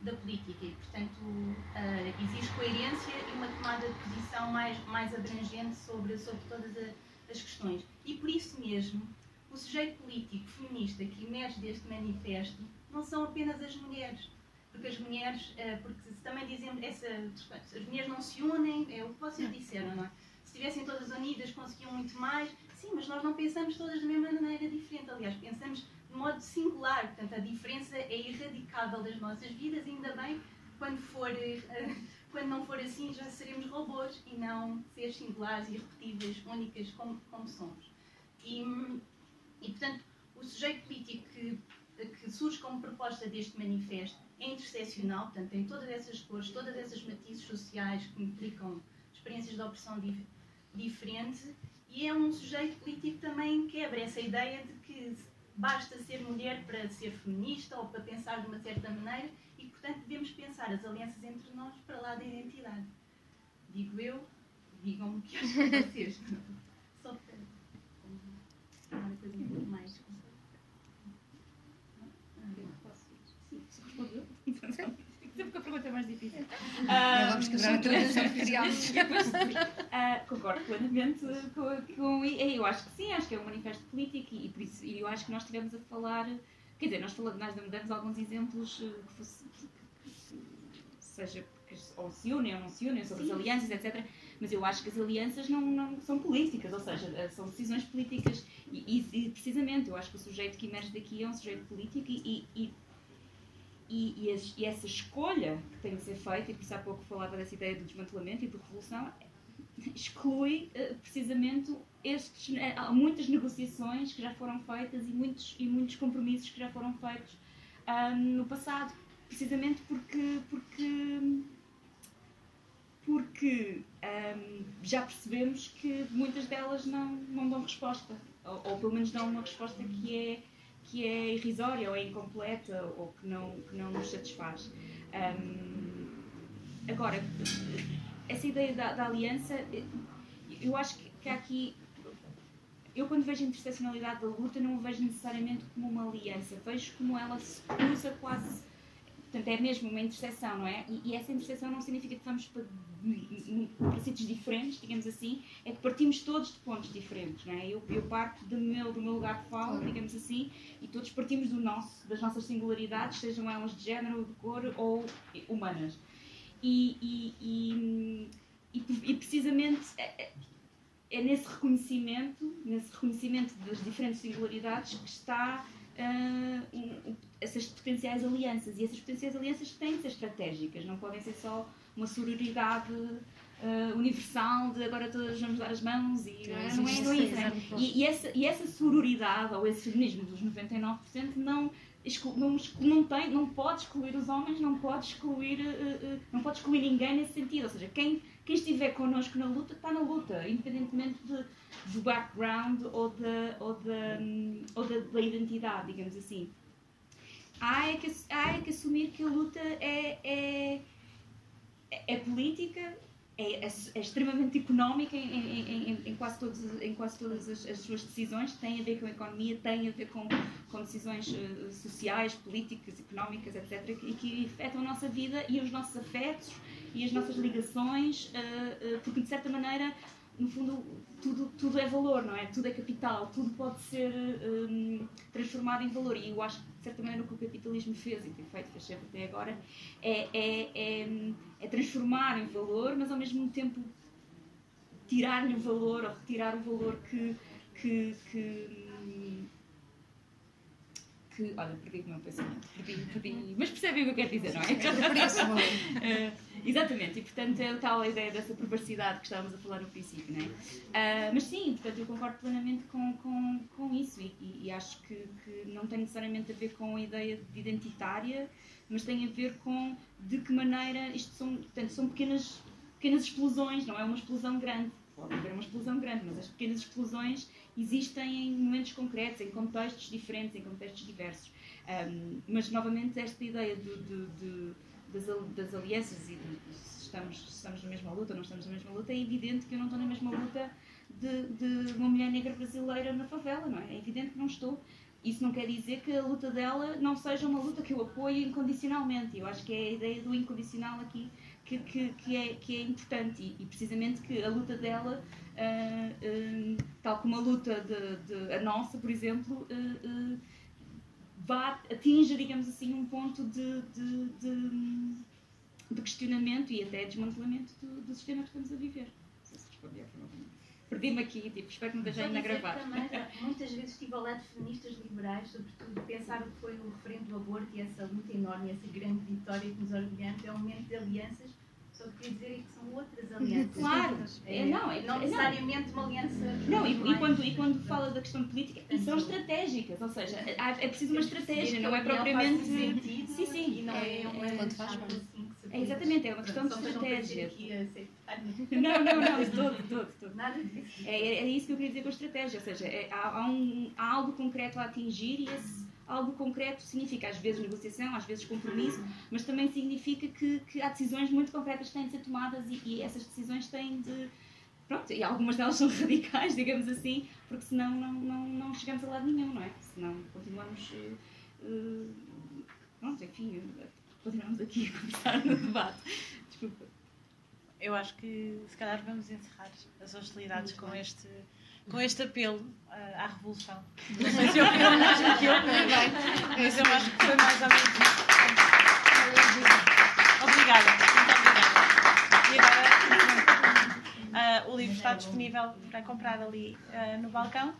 da política e, portanto, uh, exige coerência e uma tomada de posição mais, mais abrangente sobre, sobre todas a, as questões. E por isso mesmo, o sujeito político feminista que emerge deste manifesto não são apenas as mulheres, porque as mulheres, eh, porque também dizem, essa, as mulheres não se unem, é o que vocês disseram, não é? Se estivessem todas unidas conseguiam muito mais, sim, mas nós não pensamos todas da mesma maneira diferente, aliás, pensamos de modo singular, portanto a diferença é irradicável das nossas vidas, ainda bem, quando, for, eh, [laughs] quando não for assim já seremos robôs e não seres singulares, irrepetíveis, únicas como, como somos. E, e portanto, o sujeito político que, que surge como proposta deste manifesto é interseccional, portanto, tem todas essas cores, todas essas matizes sociais que implicam experiências de opressão dif diferentes e é um sujeito político também que quebra essa ideia de que basta ser mulher para ser feminista ou para pensar de uma certa maneira e, portanto, devemos pensar as alianças entre nós para lá da identidade. Digo eu, digam-me o que acham vocês. [laughs] Só para uma coisa pouco mais. Sempre que a pergunta é mais difícil. [laughs] Uh, vamos quebrar todas as [laughs] crianças. uh, concordo plenamente com, com. Eu acho que sim, acho que é um manifesto político e, e por isso e eu acho que nós estivemos a falar. Quer dizer, nós falamos, nós damos alguns exemplos eh, que, fosse, que seja que ou se unem ou não se unem, sobre sim. as alianças, etc. Mas eu acho que as alianças não, não são políticas, ou seja, eh, são decisões políticas e, e, e precisamente eu acho que o sujeito que emerge daqui é um sujeito político e, e e, e, essa escolha que tem de ser feita, e por isso há pouco falava dessa ideia do desmantelamento e de revolução, exclui uh, precisamente estes, há muitas negociações que já foram feitas e muitos, e muitos compromissos que já foram feitos uh, no passado, precisamente porque, porque, porque um, já percebemos que muitas delas não, não dão resposta, ou, ou pelo menos dão uma resposta que é que é irrisória ou é incompleta ou que não, que não nos satisfaz. Um, agora, essa ideia da, da, aliança, eu acho que, que há aqui. Eu, quando vejo a interseccionalidade da luta, não o vejo necessariamente como uma aliança, vejo como ela se cruza quase Portanto, é mesmo uma interseção, não é? E, e, essa interseção não significa que vamos para, para sítios diferentes, digamos assim, é que partimos todos de pontos diferentes, não é? Eu, eu parto do meu, do meu lugar de fala, digamos assim, e todos partimos do nosso, das nossas singularidades, sejam elas de género, de cor ou humanas. E, e, e, e precisamente é, é, é nesse reconhecimento, nesse reconhecimento das diferentes singularidades que está uh, essas potenciais alianças. E essas potenciais alianças têm de ser estratégicas, não podem ser só uma sororidade uh, universal de agora todas vamos dar as mãos e não, é, não isso. É? E, e, essa, e essa sororidade ou esse feminismo dos 99% não não, não, tem, não pode excluir os homens, não pode excluir, uh, não pode excluir ninguém nesse sentido. Ou seja, quem, quem estiver connosco na luta está na luta, independentemente de, do background ou, da, ou, da, um, ou da, da, identidade, digamos assim. Há é, que, há é que assumir que a luta é, é, é política, é, é, é, extremamente económica em, em, em, em, quase todos, em quase todas as, as, suas decisões, tem a ver com a economia, tem a ver com, com decisões uh, sociais, políticas, económicas, etc., e que afetam a nossa vida e os nossos afetos e as nossas ligações, uh, uh, porque de certa maneira no fundo, tudo, tudo é valor, não é? Tudo é capital, tudo pode ser um, transformado em valor. E eu acho que, de certa maneira, o que o capitalismo fez e tem feito, fez sempre até agora, é, é, é, é transformar em valor, mas ao mesmo tempo tirar-lhe o valor ou retirar o valor que. que, que que, olha, perdi o meu pensamento, perdi, perdi, mas percebem o que eu quero dizer, não é? uh, [laughs] exatamente, e portanto é tal a ideia dessa perversidade que estávamos a falar no princípio, não é? Uh, mas sim, portanto eu concordo plenamente com, com, com isso e, e, e acho que, que, não tem necessariamente a ver com a ideia de identitária, mas tem a ver com de que maneira isto são, portanto, são pequenas, pequenas explosões, não é uma explosão grande. Pode haver uma explosão grande, mas as pequenas explosões existem em momentos concretos, em contextos diferentes, em contextos diversos. Um, mas, novamente, esta ideia de, de, de, das, das, alianças e de, se estamos, estamos na mesma luta ou não estamos na mesma luta, é evidente que eu não estou na mesma luta de, uma mulher negra brasileira na favela, não é? É evidente que não estou. Isso não quer dizer que a luta dela não seja uma luta que eu apoio incondicionalmente. Eu acho que é a ideia do incondicional aqui que, que, que, é, que é importante e, e, precisamente que a luta dela, uh, uh, tal como a luta de, de, a nossa, por exemplo, uh, vá, atinja, digamos assim, um ponto de, de, de, questionamento e até desmantelamento do, do, sistema que estamos a viver. Não sei se respondi à Perdi-me aqui, tipo, espero que me deixem ainda gravar. Também, [laughs] muitas vezes estive ao lado de feministas liberais, sobretudo, pensar o que foi o referendo do aborto e essa luta enorme, essa grande vitória que nos orgulhamos, é um momento de alianças só quer dizer que são outras [laughs] alianças. Claro, é, não, é, não necessariamente uma aliança. Não, e, e, quando, e quando fala da questão política, e são estratégicas, ou seja, é preciso uma estratégia, não é propriamente. Sentido, sim, sim. E não é, uma assim é exatamente, é uma questão de estratégia. Não, não, não, todo, todo, todo. Nada disso. É, é, isso que eu queria dizer com a estratégia, ou seja, é, há, há, um, há algo concreto a atingir e esse algo concreto significa às vezes negociação, às vezes compromisso, mas também significa que, que há decisões muito concretas que têm de ser tomadas e, e, essas decisões têm de. Pronto, e algumas delas são [laughs] radicais, digamos assim, porque senão não, não, não chegamos a lado nenhum, não é? Senão continuamos. Uh, pronto, enfim, continuamos aqui a começar no debate. Desculpa. Eu acho que se calhar vamos encerrar as hostilidades com este com este apelo uh, à revolução. Não sei se eu fui mais do que eu, mas eu acho que foi mais ou menos Obrigada, muito obrigada. E agora, uh, o livro está disponível para comprar ali uh, no balcão.